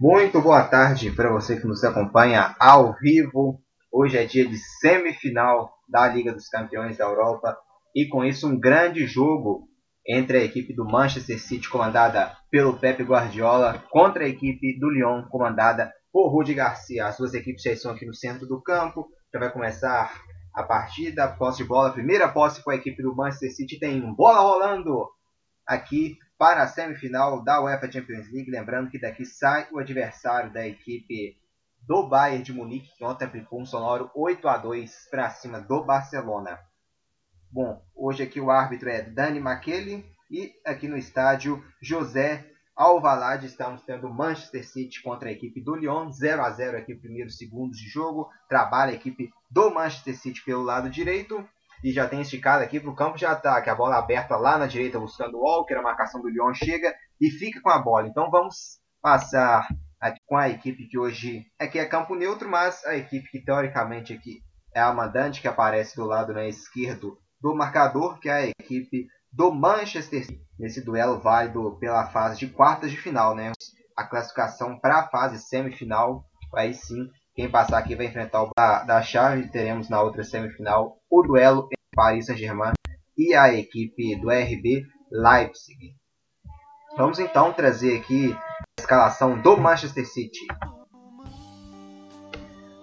Muito boa tarde para você que nos acompanha ao vivo. Hoje é dia de semifinal da Liga dos Campeões da Europa e com isso um grande jogo entre a equipe do Manchester City comandada pelo Pep Guardiola contra a equipe do Lyon comandada por Rudi Garcia. As duas equipes já estão aqui no centro do campo. Já vai começar a partida, posse de bola, primeira posse com a equipe do Manchester City tem bola rolando aqui para a semifinal da UEFA Champions League. Lembrando que daqui sai o adversário da equipe do Bayern de Munique, que ontem aplicou um sonoro 8 a 2 para cima do Barcelona. Bom, hoje aqui o árbitro é Dani Makeli e aqui no estádio José Alvalade estamos tendo Manchester City contra a equipe do Lyon, 0 a 0 aqui primeiros segundos de jogo. Trabalha a equipe do Manchester City pelo lado direito e já tem esticado aqui para o campo de ataque. A bola aberta lá na direita buscando o Walker, a marcação do Lyon chega e fica com a bola. Então vamos passar aqui com a equipe que hoje aqui é campo neutro, mas a equipe que teoricamente aqui é a mandante que aparece do lado né, esquerdo do marcador, que é a equipe do Manchester City. Nesse duelo válido pela fase de quartas de final, né? A classificação para a fase semifinal, aí sim quem passar aqui vai enfrentar o da, da chave. Teremos na outra semifinal o duelo Paris Saint-Germain e a equipe do RB Leipzig. Vamos então trazer aqui a escalação do Manchester City.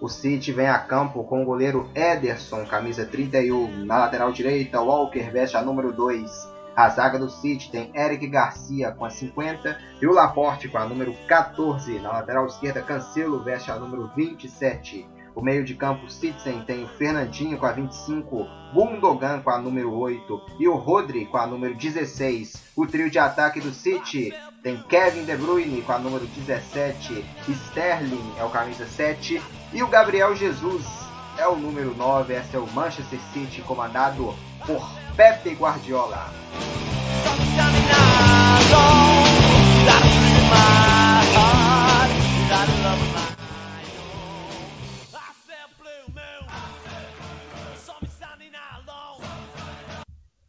O City vem a campo com o goleiro Ederson, camisa 31, na lateral direita, Walker veste a número 2. A zaga do City tem Eric Garcia com a 50 e o Laporte com a número 14. Na lateral esquerda, Cancelo veste a número 27. O meio de campo Citizen tem o Fernandinho com a 25, Gundogan com a número 8 e o Rodri com a número 16. O trio de ataque do City tem Kevin De Bruyne com a número 17, Sterling é o camisa 7 e o Gabriel Jesus é o número 9. Esse é o Manchester City comandado por Pepe Guardiola.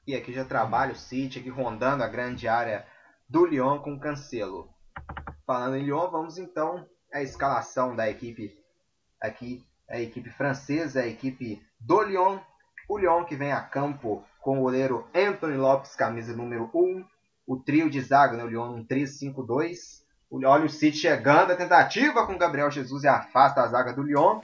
E aqui já trabalha o City, aqui rondando a grande área do Lyon com Cancelo. Falando em Lyon, vamos então à escalação da equipe aqui, a equipe francesa, a equipe do Lyon. O Lyon que vem a campo com o goleiro Anthony Lopes, camisa número 1. O trio de zaga, né, o Lyon, um 3-5-2. Olha o City chegando, a tentativa com Gabriel Jesus e afasta a zaga do Lyon.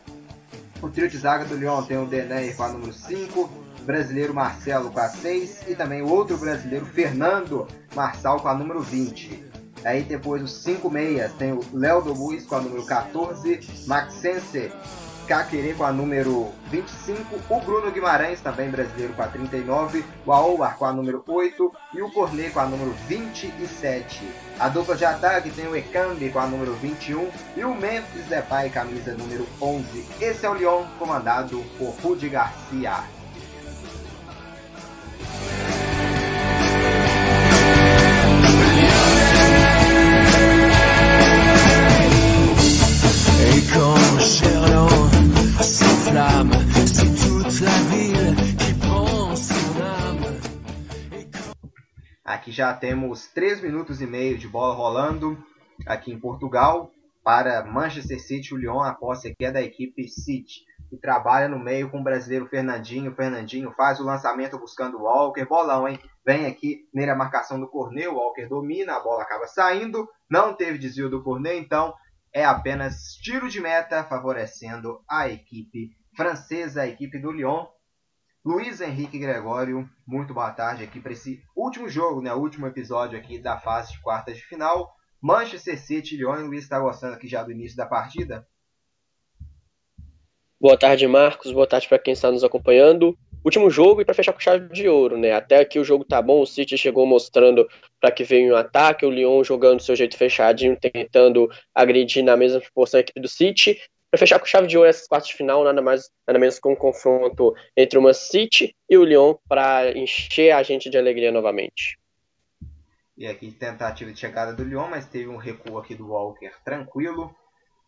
O trio de zaga do Lyon tem o Dené com a número 5, o brasileiro Marcelo com a 6 e também o outro brasileiro Fernando Marçal com a número 20. Aí depois os 5 meias tem o Léo do Luiz com a número 14, Maxense Caquerê com a número 25, o Bruno Guimarães, também brasileiro, com a 39, o Aouar com a número 8 e o Cornet com a número 27. A dupla de ataque tem o Ekambi com a número 21 e o Memphis Depay, camisa número 11. Esse é o Lyon, comandado por Rudi Garcia. Aqui já temos 3 minutos e meio de bola rolando aqui em Portugal para Manchester City. O Lyon, a posse aqui é da equipe City, que trabalha no meio com o brasileiro Fernandinho. Fernandinho faz o lançamento buscando o Walker. Bolão, hein? Vem aqui nele a marcação do Corneu. Walker domina, a bola acaba saindo. Não teve desvio do Corneu, então é apenas tiro de meta favorecendo a equipe francesa, a equipe do Lyon. Luiz Henrique Gregório, muito boa tarde aqui para esse último jogo, né? Último episódio aqui da fase de quartas de final. Manchester City, Lyon, Luiz está gostando aqui já do início da partida? Boa tarde, Marcos. Boa tarde para quem está nos acompanhando. Último jogo e para fechar com chave de ouro, né? Até aqui o jogo tá bom, o City chegou mostrando para que veio um ataque, o Lyon jogando seu jeito fechadinho, tentando agredir na mesma proporção a equipe do City, para fechar com chave de ouro essas quartas de final, nada mais nada menos que um confronto entre uma City e o Lyon para encher a gente de alegria novamente. E aqui tentativa de chegada do Lyon, mas teve um recuo aqui do Walker tranquilo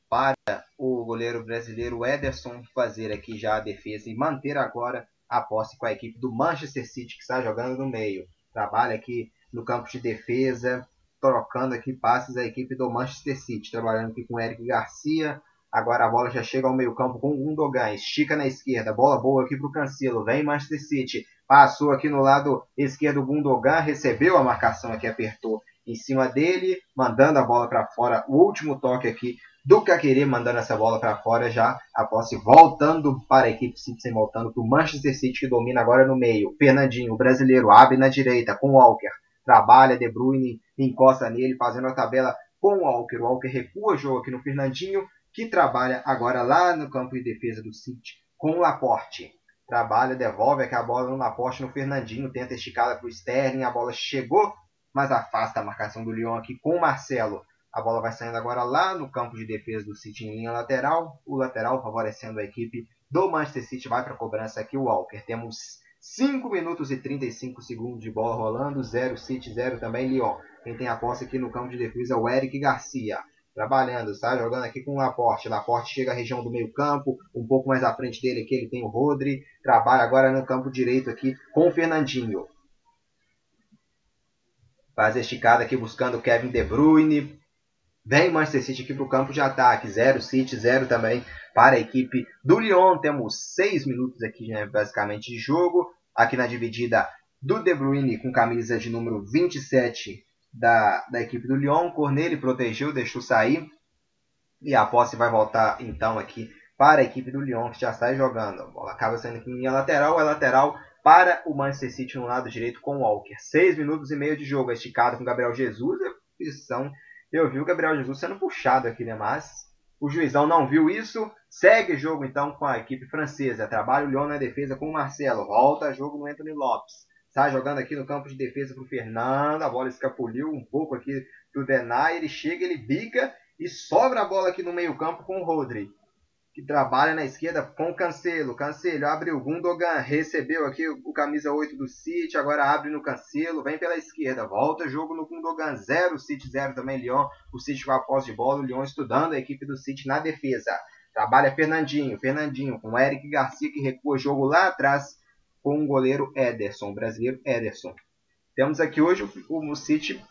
para o goleiro brasileiro Ederson fazer aqui já a defesa e manter agora a posse com a equipe do Manchester City que está jogando no meio. Trabalha aqui no campo de defesa, trocando aqui passes a equipe do Manchester City, trabalhando aqui com Eric Garcia. Agora a bola já chega ao meio-campo com o Gundogan, estica na esquerda, bola boa aqui para o Cancelo, vem Manchester City, passou aqui no lado esquerdo o Gundogan, recebeu a marcação aqui, apertou em cima dele, mandando a bola para fora. O último toque aqui do Caquerê mandando essa bola para fora já a posse voltando para a equipe City, voltando para o Manchester City que domina agora no meio. Fernandinho, o brasileiro, abre na direita com Walker, trabalha De Bruyne, encosta nele, fazendo a tabela com o Walker. O Walker recua jogo aqui no Fernandinho, que trabalha agora lá no campo de defesa do City com o Laporte. Trabalha, devolve aqui a bola no Laporte no Fernandinho, tenta esticada para o Sterling, a bola chegou, mas afasta a marcação do Lyon aqui com o Marcelo. A bola vai saindo agora lá no campo de defesa do City em linha lateral. O lateral favorecendo a equipe do Manchester City. Vai para a cobrança aqui o Walker. Temos 5 minutos e 35 segundos de bola rolando. 0 City, 0 também Lyon. Quem tem a posse aqui no campo de defesa é o Eric Garcia. Trabalhando, está jogando aqui com o Laporte. Laporte chega à região do meio campo. Um pouco mais à frente dele aqui ele tem o Rodri. Trabalha agora no campo direito aqui com o Fernandinho. Faz a esticada aqui buscando o Kevin De Bruyne. Vem Manchester City aqui para o campo de ataque. 0 City, 0 também para a equipe do Lyon. Temos 6 minutos aqui né, basicamente de jogo. Aqui na dividida do De Bruyne com camisa de número 27 da, da equipe do Lyon. Corneli protegeu, deixou sair. E a posse vai voltar então aqui para a equipe do Lyon que já está jogando. A bola acaba saindo aqui em linha lateral. É lateral para o Manchester City no lado direito com o Walker. 6 minutos e meio de jogo esticado com Gabriel Jesus. A posição eu vi o Gabriel Jesus sendo puxado aqui, né? Mas o juizão não viu isso. Segue o jogo então com a equipe francesa. Trabalha o Lyon na defesa com o Marcelo. Volta jogo no Anthony Lopes. Está jogando aqui no campo de defesa para o Fernando. A bola escapuliu um pouco aqui do Denay. Ele chega, ele bica e sobra a bola aqui no meio campo com o Rodri que trabalha na esquerda com Cancelo. Cancelo abriu, Gundogan recebeu aqui o camisa 8 do City, agora abre no Cancelo, vem pela esquerda, volta jogo no Gundogan, 0 City, 0 também Lyon. O City com a posse de bola, o Lyon estudando a equipe do City na defesa. Trabalha Fernandinho, Fernandinho com Eric Garcia que recua o jogo lá atrás com o goleiro Ederson, o brasileiro Ederson. Temos aqui hoje o, o City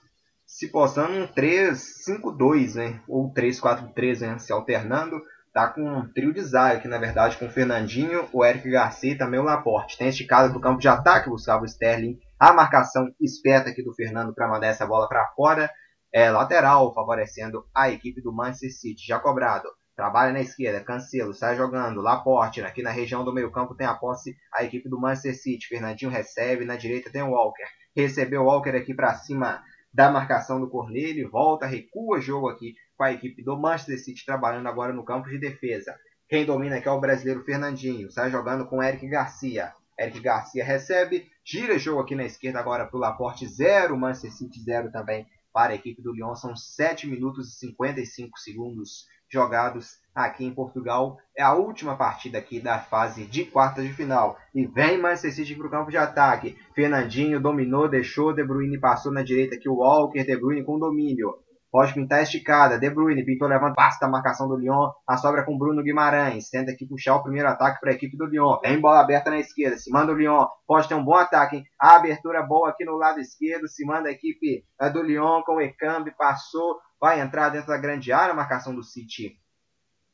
se postando um 3-5-2, né? Ou 3-4-3, né? Se alternando tá com um trio de zaga aqui, na verdade, com o Fernandinho, o Eric Garcia e também o Laporte. Tem esticada do campo de ataque, Gustavo Sterling. A marcação esperta aqui do Fernando para mandar essa bola para fora. É lateral, favorecendo a equipe do Manchester City. Já cobrado. Trabalha na esquerda, Cancelo, sai jogando, Laporte, aqui na região do meio campo tem a posse a equipe do Manchester City, Fernandinho recebe, na direita tem o Walker, recebeu o Walker aqui para cima da marcação do Cornélio, volta, recua jogo aqui com a equipe do Manchester City trabalhando agora no campo de defesa. Quem domina aqui é o brasileiro Fernandinho, sai jogando com Eric Garcia. Eric Garcia recebe, gira jogo aqui na esquerda agora para o Laporte 0, Manchester City 0 também para a equipe do Lyon. São 7 minutos e 55 segundos jogados aqui em Portugal. É a última partida aqui da fase de quartas de final. E vem Manchester City para o campo de ataque. Fernandinho dominou, deixou, De Bruyne passou na direita aqui o Walker, De Bruyne com domínio. Pode pintar esticada. De Bruyne pintou, levanta, passa a marcação do Lyon. A sobra com Bruno Guimarães. Tenta aqui puxar o primeiro ataque para a equipe do Lyon. Vem bola aberta na esquerda. Se manda o Lyon. Pode ter um bom ataque, hein? A abertura boa aqui no lado esquerdo. Se manda a equipe é do Lyon com o Ekambi. Passou. Vai entrar dentro da grande área. A marcação do City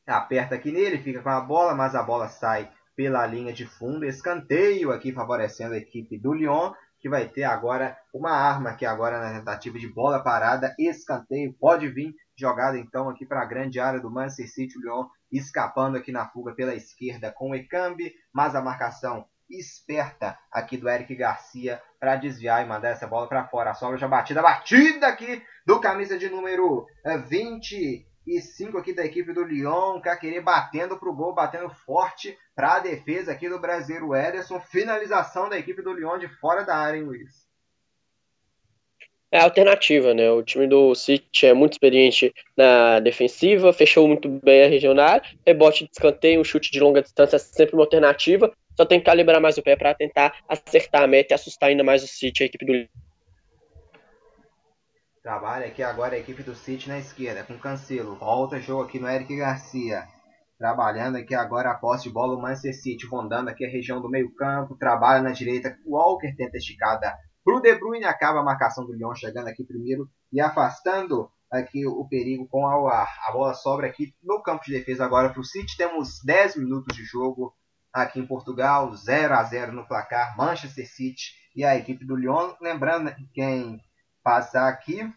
aperta aqui nele. Fica com a bola, mas a bola sai pela linha de fundo. Escanteio aqui favorecendo a equipe do Lyon que vai ter agora uma arma aqui agora na tentativa de bola parada, escanteio, pode vir jogada então aqui para a grande área do Manchester City, o Lyon escapando aqui na fuga pela esquerda com o Ekambi, mas a marcação esperta aqui do Eric Garcia para desviar e mandar essa bola para fora. A sobra já batida, batida aqui do camisa de número 20 eh, 5 aqui da equipe do Lyon. Caquerê batendo para o gol, batendo forte para a defesa aqui do brasileiro Ederson. Finalização da equipe do Lyon de fora da área, hein, Luiz? É alternativa, né? O time do City é muito experiente na defensiva, fechou muito bem a região na área. Rebote de escanteio, um chute de longa distância é sempre uma alternativa. Só tem que calibrar mais o pé para tentar acertar a meta e assustar ainda mais o City, a equipe do Trabalha aqui agora a equipe do City na esquerda, com Cancelo. Volta jogo aqui no Eric Garcia. Trabalhando aqui agora a posse de bola o Manchester City, rondando aqui a região do meio campo. Trabalha na direita, o Walker tenta esticada para o De Bruyne. Acaba a marcação do Lyon chegando aqui primeiro e afastando aqui o perigo com a, a bola sobra aqui no campo de defesa agora para o City. Temos 10 minutos de jogo aqui em Portugal, 0 a 0 no placar, Manchester City e a equipe do Lyon. Lembrando que quem passar aqui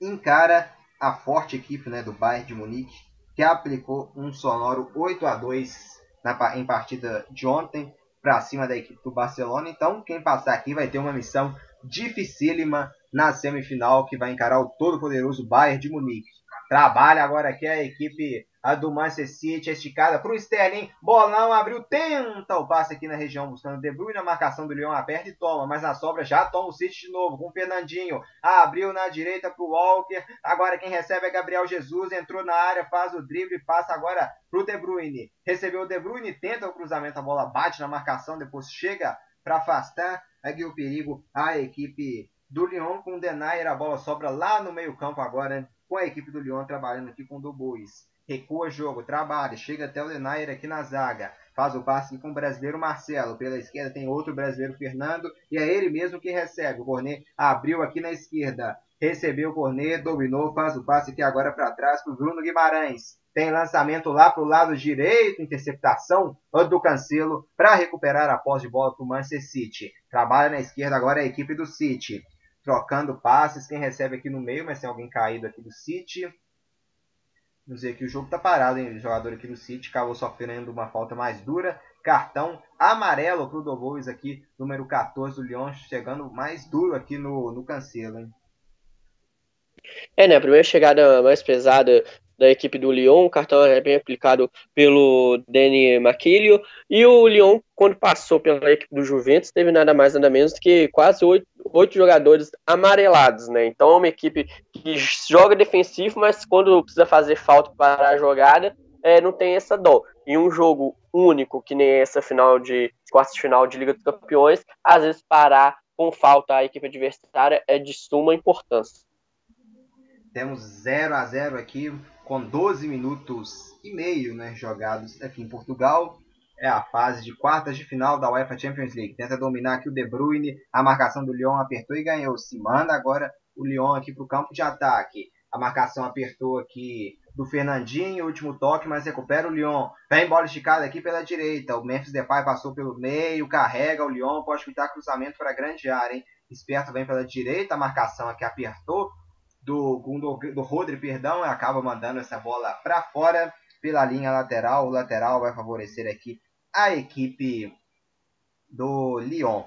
encara a forte equipe né, do Bayern de Munique, que aplicou um sonoro 8 a 2 na, em partida de ontem para cima da equipe do Barcelona. Então, quem passar aqui vai ter uma missão dificílima na semifinal, que vai encarar o todo-poderoso Bayern de Munique. Trabalha agora aqui a equipe a do Manchester City, esticada para o Sterling. Bolão abriu, tenta o passe aqui na região, buscando De Bruyne. A marcação do Leão aperta e toma, mas na sobra já toma o City de novo com o Fernandinho. Abriu na direita para o Walker. Agora quem recebe é Gabriel Jesus. Entrou na área, faz o drible, passa agora para o De Bruyne. Recebeu o De Bruyne, tenta o cruzamento, a bola bate na marcação, depois chega para afastar aqui o perigo a equipe do Lyon com o Denayer. A bola sobra lá no meio-campo agora, com a equipe do Lyon trabalhando aqui com o Dubois recua jogo, trabalha, chega até o Denayer aqui na zaga, faz o passe com o brasileiro Marcelo, pela esquerda tem outro brasileiro Fernando, e é ele mesmo que recebe, o Cornet abriu aqui na esquerda, recebeu o Cornet, dominou, faz o passe aqui agora para trás para o Bruno Guimarães, tem lançamento lá para o lado direito, interceptação do Cancelo para recuperar a posse de bola para o Manchester City. Trabalha na esquerda agora a equipe do City. Trocando passes, quem recebe aqui no meio, mas tem alguém caído aqui do City. Ver que o jogo está parado, hein? O jogador aqui do City acabou sofrendo uma falta mais dura. Cartão amarelo para o Dobois aqui, número 14 do Lyon, chegando mais duro aqui no, no Cancelo, hein? É, né? A primeira chegada mais pesada da equipe do Lyon, o cartão é bem aplicado pelo Danny Maquilio, e o Lyon, quando passou pela equipe do Juventus, teve nada mais nada menos que quase oito, oito jogadores amarelados, né? Então é uma equipe que joga defensivo, mas quando precisa fazer falta para a jogada, é, não tem essa dó. Em um jogo único, que nem essa final de quartas final de Liga dos Campeões, às vezes parar com falta a equipe adversária é de suma importância. Temos 0 a 0 aqui com 12 minutos e meio né, jogados aqui em Portugal. É a fase de quartas de final da UEFA Champions League. Tenta dominar aqui o De Bruyne. A marcação do Lyon apertou e ganhou. Se manda agora o Lyon aqui para o campo de ataque. A marcação apertou aqui do Fernandinho, último toque, mas recupera o Lyon. Vem bola esticada aqui pela direita. O Memphis Depay passou pelo meio, carrega o Lyon, pode pintar cruzamento para a grande área, hein? Esperto vem pela direita, a marcação aqui apertou do, do, Rodri, perdão, acaba mandando essa bola para fora pela linha lateral. O lateral vai favorecer aqui a equipe do Lyon.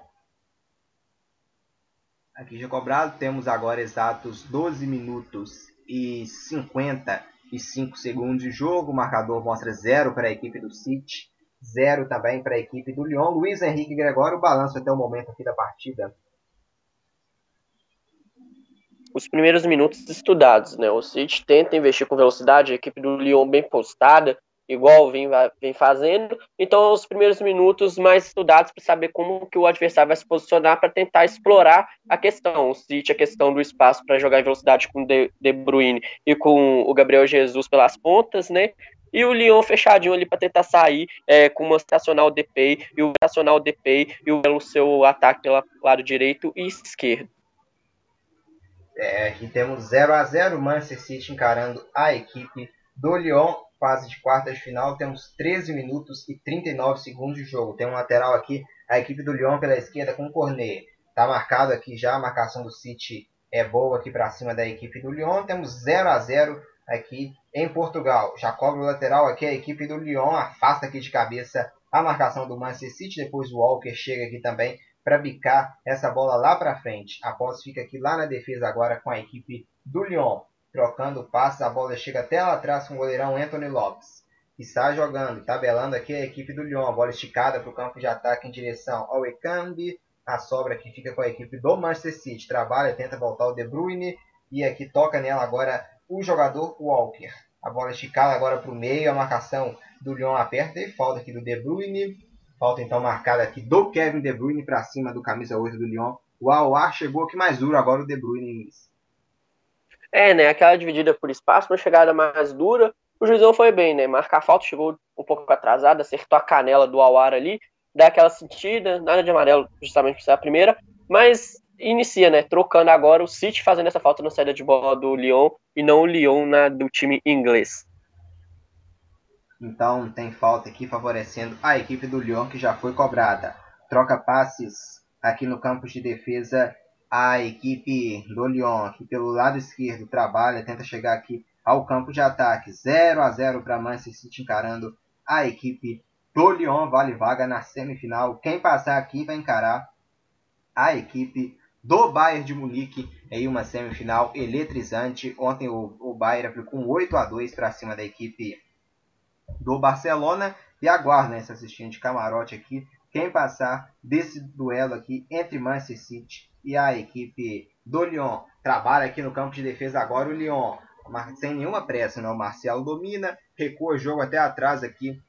Aqui já cobrado, temos agora exatos 12 minutos e 55 segundos de jogo. O marcador mostra 0 para a equipe do City, 0 também para a equipe do Lyon. Luiz Henrique Gregório, o balanço até o momento aqui da partida os primeiros minutos estudados, né? O City tenta investir com velocidade, a equipe do Lyon bem postada, igual vem, vem fazendo. Então, os primeiros minutos mais estudados para saber como que o adversário vai se posicionar para tentar explorar a questão. O City, a questão do espaço para jogar em velocidade com De, De Bruyne e com o Gabriel Jesus pelas pontas, né? E o Lyon fechadinho ali para tentar sair é, com uma estacional DP e o estacional DP e o seu ataque pelo lado direito e esquerdo. É, aqui temos 0 a 0 Manchester City encarando a equipe do Lyon. Fase de quartas de final, temos 13 minutos e 39 segundos de jogo. Tem um lateral aqui, a equipe do Lyon pela esquerda com o Cornet. Está marcado aqui já, a marcação do City é boa aqui para cima da equipe do Lyon. Temos 0 a 0 aqui em Portugal. Já cobre o lateral aqui, a equipe do Lyon afasta aqui de cabeça a marcação do Manchester City. Depois o Walker chega aqui também para bicar essa bola lá para frente. A posse fica aqui lá na defesa agora com a equipe do Lyon. Trocando passes, a bola chega até lá atrás com o goleirão Anthony Lopes. Está jogando, tabelando aqui a equipe do Lyon. A bola esticada para o campo de ataque em direção ao Ekambi. A sobra aqui fica com a equipe do Manchester City. Trabalha, tenta voltar o De Bruyne. E aqui toca nela agora o jogador Walker. A bola esticada agora para o meio. A marcação do Lyon aperta e falta aqui do De Bruyne. Falta então marcada aqui do Kevin De Bruyne para cima do camisa 8 do Lyon. O Aouar chegou aqui mais duro agora o De Bruyne. É, né? Aquela dividida por espaço, uma chegada mais dura. O Juizão foi bem, né? Marcar a falta, chegou um pouco atrasado, acertou a canela do Aouar ali, dá aquela sentida, nada de amarelo, justamente por ser a primeira. Mas inicia, né? Trocando agora o City fazendo essa falta na saída de bola do Lyon e não o Lyon na do time inglês. Então tem falta aqui favorecendo a equipe do Lyon que já foi cobrada. Troca passes aqui no campo de defesa a equipe do Lyon, aqui pelo lado esquerdo, trabalha, tenta chegar aqui ao campo de ataque. 0 a 0 para Manchester City encarando a equipe do Lyon, vale vaga na semifinal. Quem passar aqui vai encarar a equipe do Bayern de Munique em uma semifinal eletrizante. Ontem o, o Bayern aplicou um 8 a 2 para cima da equipe do Barcelona. E aguardem essa assistente camarote aqui. Quem passar desse duelo aqui entre Manchester City e a equipe do Lyon. Trabalha aqui no campo de defesa agora o Lyon. Sem nenhuma pressa, né? O Marcelo domina, recua o jogo até atrás aqui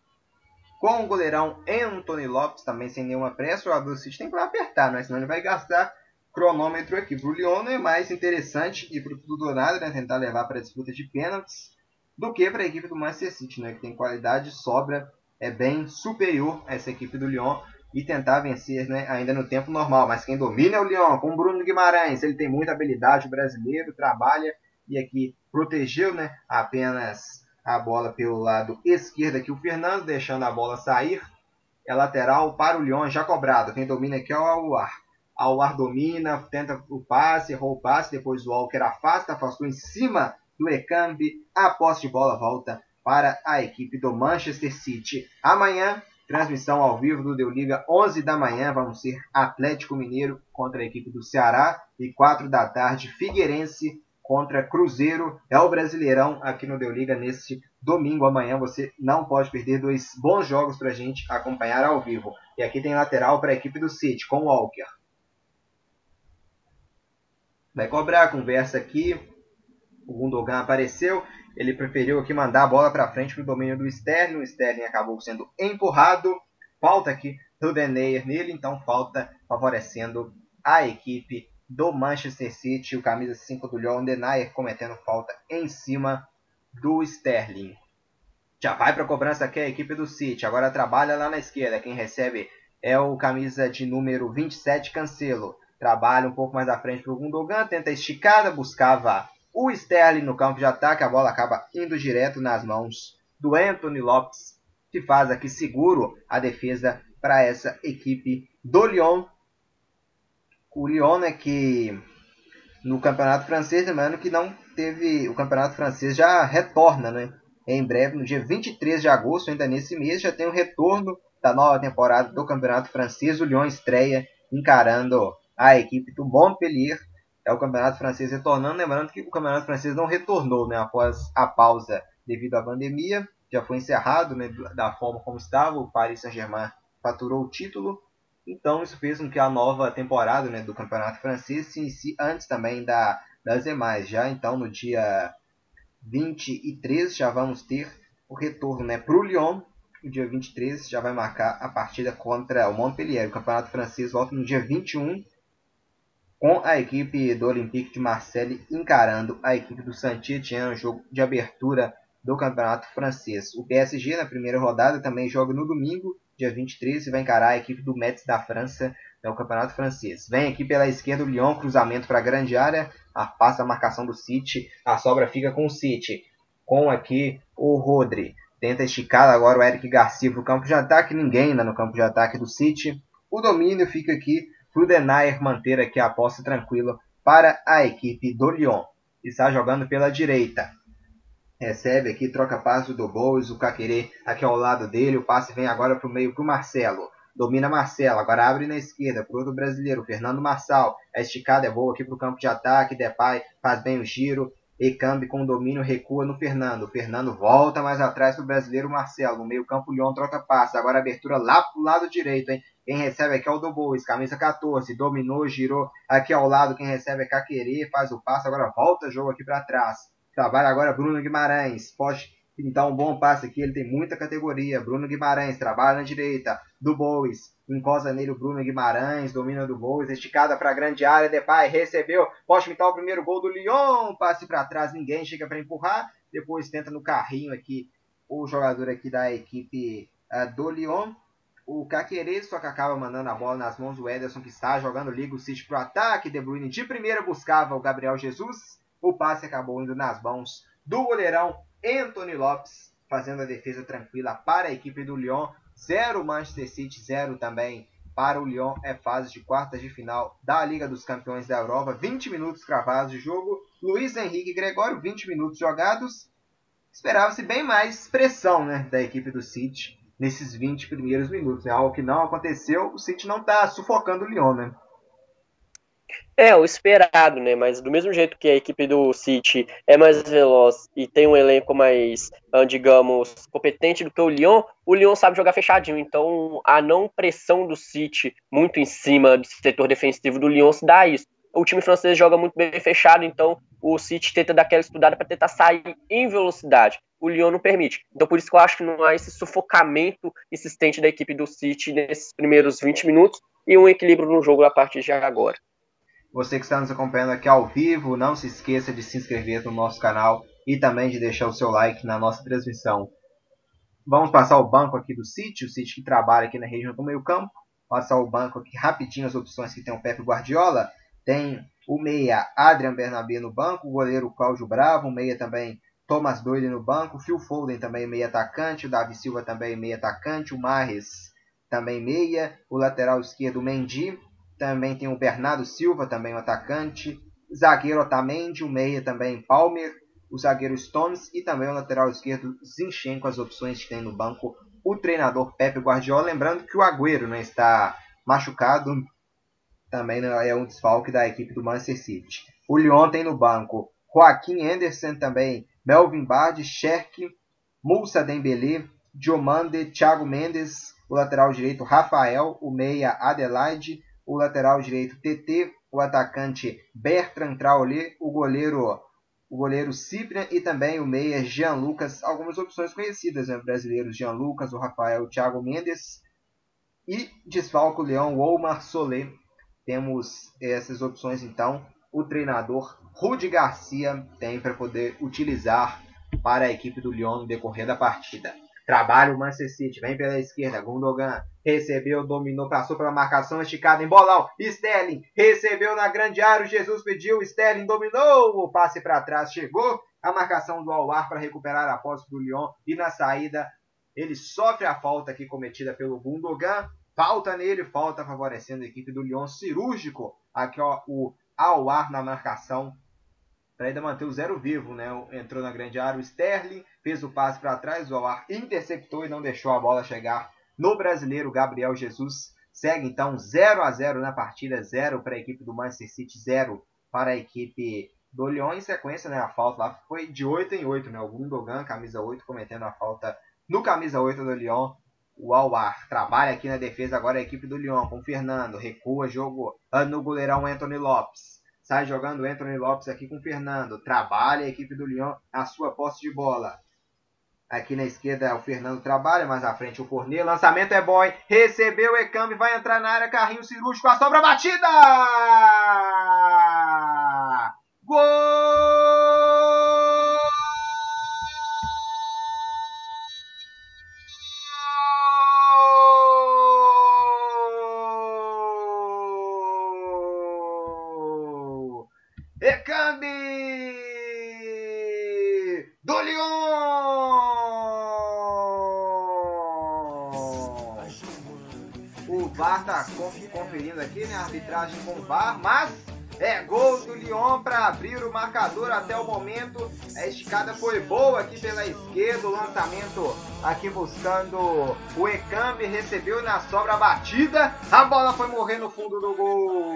com o goleirão Anthony Lopes, também sem nenhuma pressa. O jogador do City tem que apertar, né? senão ele vai gastar cronômetro aqui. Para o Lyon é mais interessante e para o tudo ou nada, né? tentar levar para a disputa de pênaltis, do que para a equipe do Manchester City, né? que tem qualidade, sobra, é bem superior a essa equipe do Lyon e tentar vencer né, ainda no tempo normal. Mas quem domina é o Lyon, com o Bruno Guimarães. Ele tem muita habilidade, o brasileiro, trabalha e aqui protegeu né, apenas a bola pelo lado esquerdo aqui o Fernando, deixando a bola sair. É lateral para o Lyon, já cobrado. Quem domina aqui é o Aluar. Aluar domina, tenta o passe, errou o passe, depois o Walker afasta, afastou em cima do Ekambi. A posse de bola volta para a equipe do Manchester City. Amanhã Transmissão ao vivo do Deu Liga, 11 da manhã, vamos ser Atlético Mineiro contra a equipe do Ceará e 4 da tarde Figueirense contra Cruzeiro. É o Brasileirão aqui no Deu Liga neste domingo. Amanhã você não pode perder dois bons jogos para a gente acompanhar ao vivo. E aqui tem lateral para a equipe do City com o Walker. Vai cobrar, conversa aqui. O Gundogan apareceu. Ele preferiu aqui mandar a bola para frente para o domínio do Sterling. O Sterling acabou sendo empurrado. Falta aqui do Deneyer nele, então falta favorecendo a equipe do Manchester City. O camisa 5 do Lyon, Denayer cometendo falta em cima do Sterling. Já vai para a cobrança aqui a equipe do City. Agora trabalha lá na esquerda. Quem recebe é o camisa de número 27, Cancelo. Trabalha um pouco mais à frente para o Gundogan. Tenta esticada, buscava o Sterling no campo de ataque, a bola acaba indo direto nas mãos do Anthony Lopes, que faz aqui seguro a defesa para essa equipe do Lyon. O Lyon é que no campeonato francês, lembrando que não teve. O campeonato francês já retorna, né? Em breve, no dia 23 de agosto, ainda nesse mês, já tem o retorno da nova temporada do campeonato francês. O Lyon estreia encarando a equipe do Montpellier é o campeonato francês retornando. Lembrando que o campeonato francês não retornou né, após a pausa devido à pandemia. Já foi encerrado né, da forma como estava. O Paris Saint-Germain faturou o título. Então isso fez com que a nova temporada né, do campeonato francês se inicie antes também da, das demais. Já então no dia 23 já vamos ter o retorno né, para o Lyon. O dia 23 já vai marcar a partida contra o Montpellier. O campeonato francês volta no dia 21 com a equipe do Olympique de Marseille encarando a equipe do Saint-Étienne, jogo de abertura do campeonato francês. O PSG na primeira rodada também joga no domingo, dia 23, e vai encarar a equipe do Metz da França no campeonato francês. Vem aqui pela esquerda o Lyon, cruzamento para a grande área, afasta a marcação do City, a sobra fica com o City. Com aqui o Rodri. Tenta esticar agora o Eric Garcia para o campo de ataque, ninguém ainda no campo de ataque do City. O domínio fica aqui Frudenayer manter aqui a posse tranquila para a equipe do Lyon. Está jogando pela direita. Recebe aqui, troca passe do Boas, o Caquerê aqui ao lado dele. O passe vem agora para o meio para o Marcelo. Domina Marcelo, agora abre na esquerda para outro brasileiro, Fernando Marçal. A esticada é boa aqui para o campo de ataque. Depay faz bem o giro. Ecambi com domínio recua no Fernando. Fernando volta mais atrás para o brasileiro Marcelo. No meio campo, o Lyon troca passe. Agora abertura lá para o lado direito, hein? Quem recebe aqui é o Dobois, camisa 14. Dominou, girou aqui ao lado. Quem recebe é Caquerê, faz o passe. Agora volta o jogo aqui para trás. Trabalha agora Bruno Guimarães. Pode pintar um bom passe aqui. Ele tem muita categoria. Bruno Guimarães trabalha na direita. Do Bois. Encosta nele o Bruno Guimarães. Domina do Bois. Esticada para a grande área. Depay recebeu. Pode pintar o primeiro gol do Lyon. Passe para trás. Ninguém chega para empurrar. Depois tenta no carrinho aqui o jogador aqui da equipe uh, do Lyon. o Caquerê, só que acaba mandando a bola nas mãos do Ederson, que está jogando liga o City pro ataque. De Bruyne de primeira buscava o Gabriel Jesus. O passe acabou indo nas mãos do goleirão Anthony Lopes, fazendo a defesa tranquila para a equipe do Lyon. 0 Manchester City, 0 também para o Lyon. É fase de quartas de final da Liga dos Campeões da Europa. 20 minutos cravados de jogo. Luiz Henrique Gregório, 20 minutos jogados. Esperava-se bem mais pressão né, da equipe do City nesses 20 primeiros minutos. É algo que não aconteceu. O City não está sufocando o Lyon, né? É, o esperado, né? Mas do mesmo jeito que a equipe do City é mais veloz e tem um elenco mais, ah, digamos, competente do que o Lyon, o Lyon sabe jogar fechadinho. Então, a não pressão do City muito em cima do setor defensivo do Lyon se dá isso. O time francês joga muito bem fechado, então o City tenta dar aquela estudada para tentar sair em velocidade. O Lyon não permite. Então, por isso que eu acho que não há esse sufocamento insistente da equipe do City nesses primeiros 20 minutos e um equilíbrio no jogo a partir de agora. Você que está nos acompanhando aqui ao vivo, não se esqueça de se inscrever no nosso canal e também de deixar o seu like na nossa transmissão. Vamos passar o banco aqui do City, o City que trabalha aqui na região do meio campo. Passar o banco aqui rapidinho, as opções que tem o Pepe Guardiola. Tem o meia Adrian Bernabé no banco, o goleiro Cláudio Bravo, o meia também Thomas Doyle no banco, Phil Foden também meia atacante, o Davi Silva também meia atacante, o Marres também meia, o lateral esquerdo Mendy, também tem o Bernardo Silva, também um atacante. Zagueiro Otamendi, o meia também Palmer. O zagueiro Stones e também o lateral esquerdo Zinchenko, as opções que tem no banco o treinador Pepe Guardiola. Lembrando que o Agüero né, está machucado, também né, é um desfalque da equipe do Manchester City. O Lyon tem no banco Joaquim Anderson também, Melvin Bard, Sherk, Moussa Dembélé, Diomande, Thiago Mendes, o lateral direito Rafael, o meia Adelaide, o lateral direito TT, o atacante Bertrand Traoré, o goleiro o goleiro Cyprian e também o meia Jean Lucas, algumas opções conhecidas, né? brasileiros Jean Lucas, o Rafael, o Thiago Mendes e desfalco Leão Omar Solé. Temos essas opções então. O treinador Rudi Garcia tem para poder utilizar para a equipe do Lyon no decorrer da partida. Trabalha o Manchester City, vem pela esquerda, Gundogan recebeu, dominou, passou pela marcação esticada em bolão. Sterling recebeu na grande área, Jesus pediu, Sterling dominou, o passe para trás chegou. A marcação do Alvar para recuperar a posse do Lyon e na saída ele sofre a falta aqui cometida pelo Gundogan. Falta nele, falta favorecendo a equipe do Lyon cirúrgico. Aqui ó, o Alvar na marcação para ainda manter o zero vivo, né? Entrou na grande área o Sterling, fez o passe para trás, o Alvar interceptou e não deixou a bola chegar no brasileiro Gabriel Jesus. Segue então 0 a 0 na partida, 0 para a equipe do Manchester City, 0 para a equipe do Lyon. Em sequência, né, a falta lá foi de 8 em 8, né? O Gundogan, camisa 8, cometendo a falta no camisa 8 do Lyon. O Alvar trabalha aqui na defesa agora a equipe do Lyon com o Fernando, recua jogo no goleirão Anthony Lopes. Sai jogando Anthony Lopes aqui com o Fernando. Trabalha a equipe do Lyon a sua posse de bola. Aqui na esquerda o Fernando trabalha, mais à frente o Cornet. Lançamento é bom, hein? Recebeu o Ecambi, vai entrar na área, carrinho cirúrgico, a sobra batida! Gol! Conferindo aqui, né? Arbitragem com VAR, mas é gol do Lyon para abrir o marcador até o momento. A esticada foi boa aqui pela esquerda, o lançamento aqui buscando o Ekambi, recebeu na sobra batida. A bola foi morrer no fundo do gol.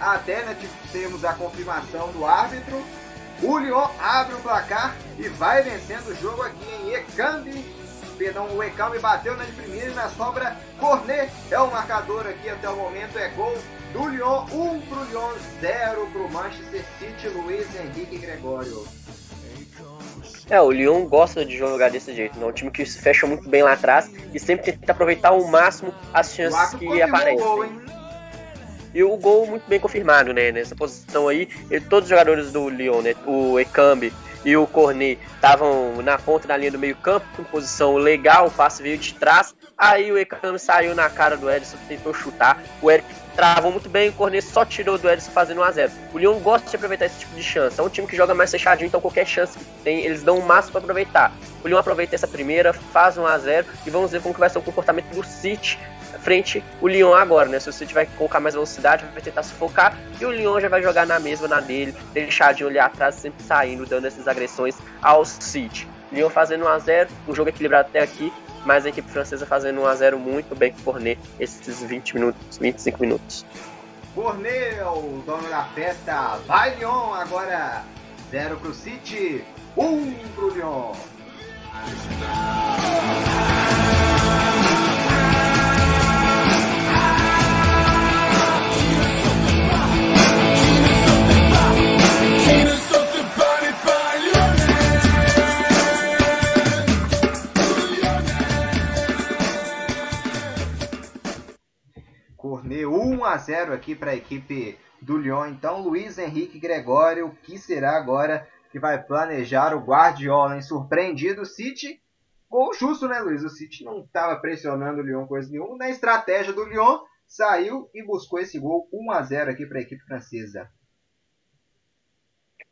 Até né, temos a confirmação do árbitro. O Lyon abre o placar e vai vencendo o jogo aqui em Ekambi perdão, o Ecalme bateu na de primeira e na sobra Cornet é o marcador aqui até o momento, é gol do Lyon, 1 um pro Lyon, 0 pro Manchester City, Luiz Henrique Gregório. É, o Lyon gosta de jogar desse jeito, né? um time que se fecha muito bem lá atrás e sempre tenta aproveitar ao máximo as chances que aparecem. Gol, e o gol muito bem confirmado, né? Nessa posição aí, todos os jogadores do Lyon, né? O Ekambi, e o Cornet estavam na ponta da linha do meio campo, em posição legal, o passe veio de trás, Aí o Ekano saiu na cara do Edson, tentou chutar. O Eric travou muito bem, o Cornet só tirou do Edson fazendo 1x0. O Lyon gosta de aproveitar esse tipo de chance. É um time que joga mais fechadinho, então qualquer chance que tem, eles dão o máximo para aproveitar. O Lyon aproveita essa primeira, faz 1x0 e vamos ver como que vai ser o comportamento do City frente o Lyon agora, né? Se o City vai colocar mais velocidade, vai tentar sufocar e o Lyon já vai jogar na mesma, na dele, deixar de olhar atrás, sempre saindo, dando essas agressões ao City. Lyon fazendo 1x0, um jogo equilibrado até aqui, mas a equipe francesa fazendo 1x0 muito bem com o Cornet esses 20 minutos, 25 minutos. Cornet, o dono da festa, vai Lyon agora, 0 pro City, 1 um pro Lyon. Cornet 1 a 0 aqui para a equipe do Lyon. Então, Luiz Henrique Gregório, que será agora que vai planejar o Guardiola, hein? Surpreendido o City. Gol justo, né, Luiz? O City não estava pressionando o Lyon coisa nenhuma. Na estratégia do Lyon, saiu e buscou esse gol 1 a 0 aqui para a equipe francesa.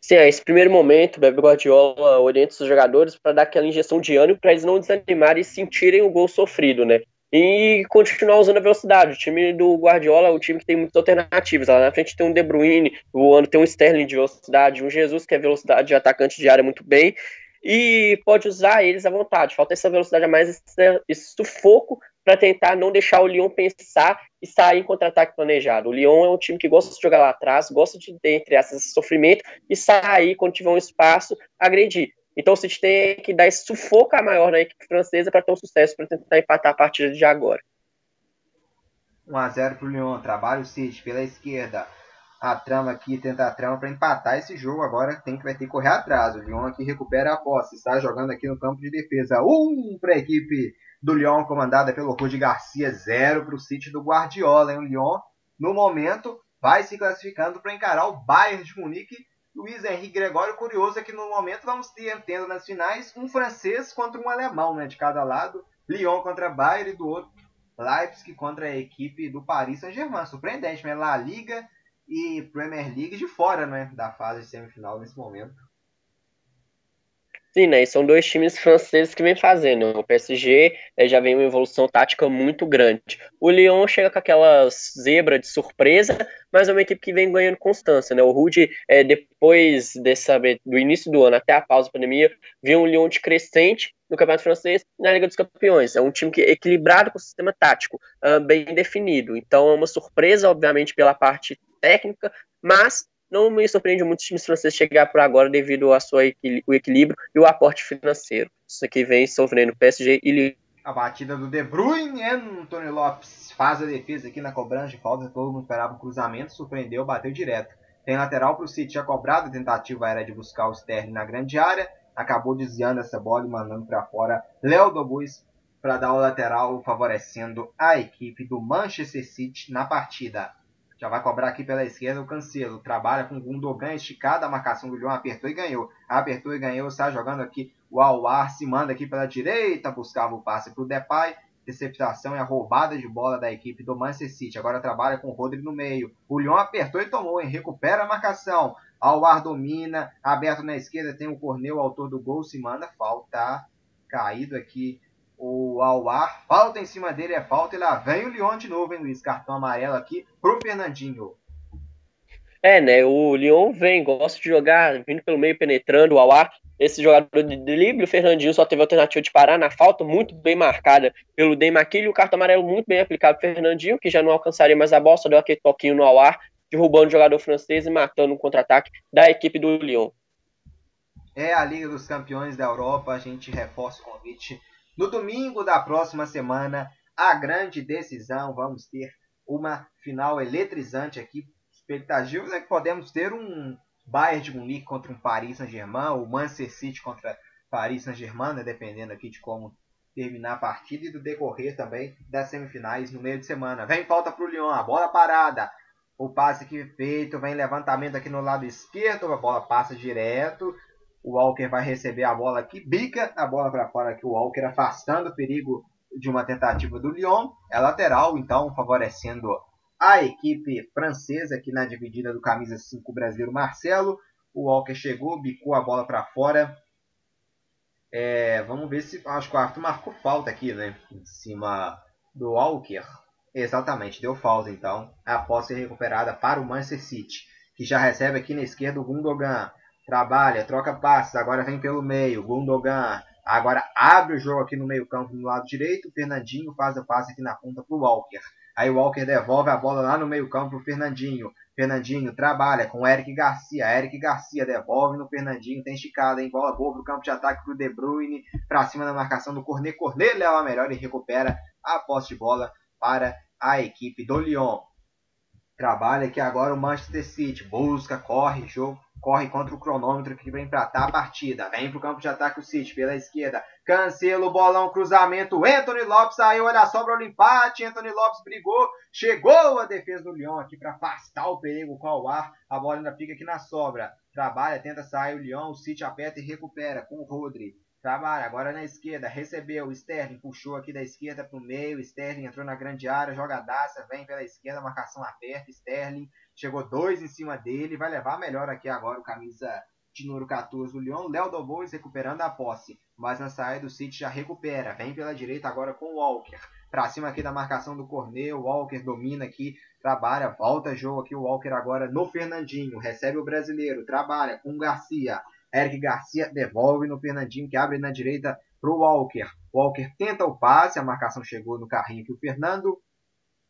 Sim, é esse primeiro momento, o Bebe Guardiola orienta os jogadores para dar aquela injeção de ânimo para eles não desanimarem e sentirem o gol sofrido, né? E continuar usando a velocidade. O time do Guardiola é um time que tem muitas alternativas. Lá na frente tem um De Bruyne voando, tem um Sterling de velocidade, um Jesus que é velocidade de atacante de área muito bem e pode usar eles à vontade. Falta essa velocidade a mais, esse, sufoco para tentar não deixar o Lyon pensar e sair em contra-ataque planejado. O Lyon é um time que gosta de jogar lá atrás, gosta de ter, entre essas, sofrimento e sair quando tiver um espaço, agredir. Então o City tem que dar esse sufoco maior na equipe francesa para ter um sucesso para tentar empatar a partida de agora. 1x0 para o Lyon. Trabalha o City pela esquerda. A trama aqui, tenta a trama para empatar esse jogo. Agora tem que vai ter que correr atrás. O Lyon aqui recupera a posse. Está jogando aqui no campo de defesa. 1 um para a equipe do Lyon, comandada pelo Rudi Garcia. 0 para o City do Guardiola. Hein? O Lyon, no momento, vai se classificando para encarar o Bayern de Munique Luiz Henrique Gregório, curioso é que no momento vamos ter, tendo nas finais, um francês contra um alemão, né, de cada lado. Lyon contra Bayern e do outro Leipzig contra a equipe do Paris Saint-Germain. Surpreendente, né? La Liga e Premier League de fora, né, da fase de semifinal nesse momento. Sim, né? E são dois times franceses que vem fazendo. O PSG né, já vem uma evolução tática muito grande. O Lyon chega com aquela zebra de surpresa, mas é uma equipe que vem ganhando constância, né? O Rude, é, depois dessa, do início do ano até a pausa da pandemia, viu um Lyon de crescente no Campeonato Francês e na Liga dos Campeões. É um time que é equilibrado com o sistema tático, uh, bem definido. Então é uma surpresa, obviamente, pela parte técnica, mas não me surpreende muito os times franceses chegar por agora devido ao seu o equilíbrio e o aporte financeiro. Isso aqui vem sofrendo PSG e Lille. A batida do De Bruyne, Antônio Lopes faz a defesa aqui na cobrança de falta, todo mundo esperava um cruzamento, surpreendeu, bateu direto. Tem lateral para o City já cobrado, a tentativa era de buscar o Sterling na grande área, acabou desviando essa bola e mandando para fora Léo Dobus para dar o lateral, favorecendo a equipe do Manchester City na partida. Já vai cobrar aqui pela esquerda o Cancelo. Trabalha com o Gundogan esticado. A marcação do Lyon apertou e ganhou. Apertou e ganhou. Está jogando aqui o Alwar. Se manda aqui pela direita. Buscava o passe para o Depay. Deceptação e a roubada de bola da equipe do Manchester City. Agora trabalha com o Rodri no meio. O Lyon apertou e tomou. Hein? Recupera a marcação. Alwar domina. Aberto na esquerda tem o Corneu, autor do gol. Se manda. Falta. Caído aqui o Alwar. Falta em cima dele, é falta. E lá vem o Lyon de novo, hein, Luiz? Cartão amarelo aqui pro Fernandinho. É, né? O Lyon vem, gosta de jogar, vindo pelo meio, penetrando o Alwar. Esse jogador de drible, o Fernandinho só teve a alternativa de parar na falta, muito bem marcada pelo Deimaquilho. O cartão amarelo muito bem aplicado pro Fernandinho, que já não alcançaria mais a bola, só deu aquele toquinho no Alwar, derrubando o jogador francês e matando um contra-ataque da equipe do Lyon. É a Liga dos Campeões da Europa, a gente reforça o convite no domingo da próxima semana, a grande decisão, vamos ter uma final eletrizante aqui. Expectativas é que podemos ter um Bayern de Munique contra um Paris Saint-Germain, ou Manchester City contra Paris Saint-Germain, né, dependendo aqui de como terminar a partida e do decorrer também das semifinais no meio de semana. Vem falta para o Lyon, a bola parada. O passe aqui feito, vem levantamento aqui no lado esquerdo, a bola passa direto o Walker vai receber a bola aqui, bica a bola para fora aqui, o Walker afastando o perigo de uma tentativa do Lyon. É lateral, então, favorecendo a equipe francesa aqui na dividida do camisa 5 brasileiro Marcelo. O Walker chegou, bicou a bola para fora. É, vamos ver se. Acho que o Arthur marcou falta aqui, né? Em cima do Walker. Exatamente, deu falta então. A posse ser recuperada para o Manchester City, que já recebe aqui na esquerda o Gundogan. Trabalha, troca passes, agora vem pelo meio. Gundogan agora abre o jogo aqui no meio-campo no lado direito. Fernandinho faz o passe aqui na ponta para o Walker. Aí o Walker devolve a bola lá no meio-campo para o Fernandinho. Fernandinho trabalha com o Eric Garcia. Eric Garcia devolve no Fernandinho. Tem esticada, hein? Bola boa para o campo de ataque para o De Bruyne. Para cima da marcação do Cornet. Cornet leva a melhor e recupera a posse de bola para a equipe do Lyon. Trabalha aqui agora o Manchester City. Busca, corre, jogo, corre contra o cronômetro que vem para a partida. Vem para o campo de ataque o City pela esquerda. Cancelo, bolão, cruzamento. Anthony Lopes saiu, olha só para o empate. Anthony Lopes brigou. Chegou a defesa do Lyon aqui para afastar o perigo com o ar. A bola ainda fica aqui na sobra. Trabalha, tenta sair o Lyon. O City aperta e recupera com o Rodri. Trabalha agora na esquerda, recebeu, Sterling puxou aqui da esquerda para o meio, Sterling entrou na grande área, jogadaça, vem pela esquerda, marcação aperta, Sterling chegou dois em cima dele, vai levar melhor aqui agora o camisa de número 14 do Lyon, Léo Dobois recuperando a posse, mas na saída do City já recupera, vem pela direita agora com o Walker, para cima aqui da marcação do Cornel, o Walker domina aqui, trabalha, volta jogo aqui o Walker agora no Fernandinho, recebe o brasileiro, trabalha com o Garcia, Eric Garcia devolve no Fernandinho, que abre na direita para o Walker. Walker tenta o passe, a marcação chegou no carrinho que o Fernando,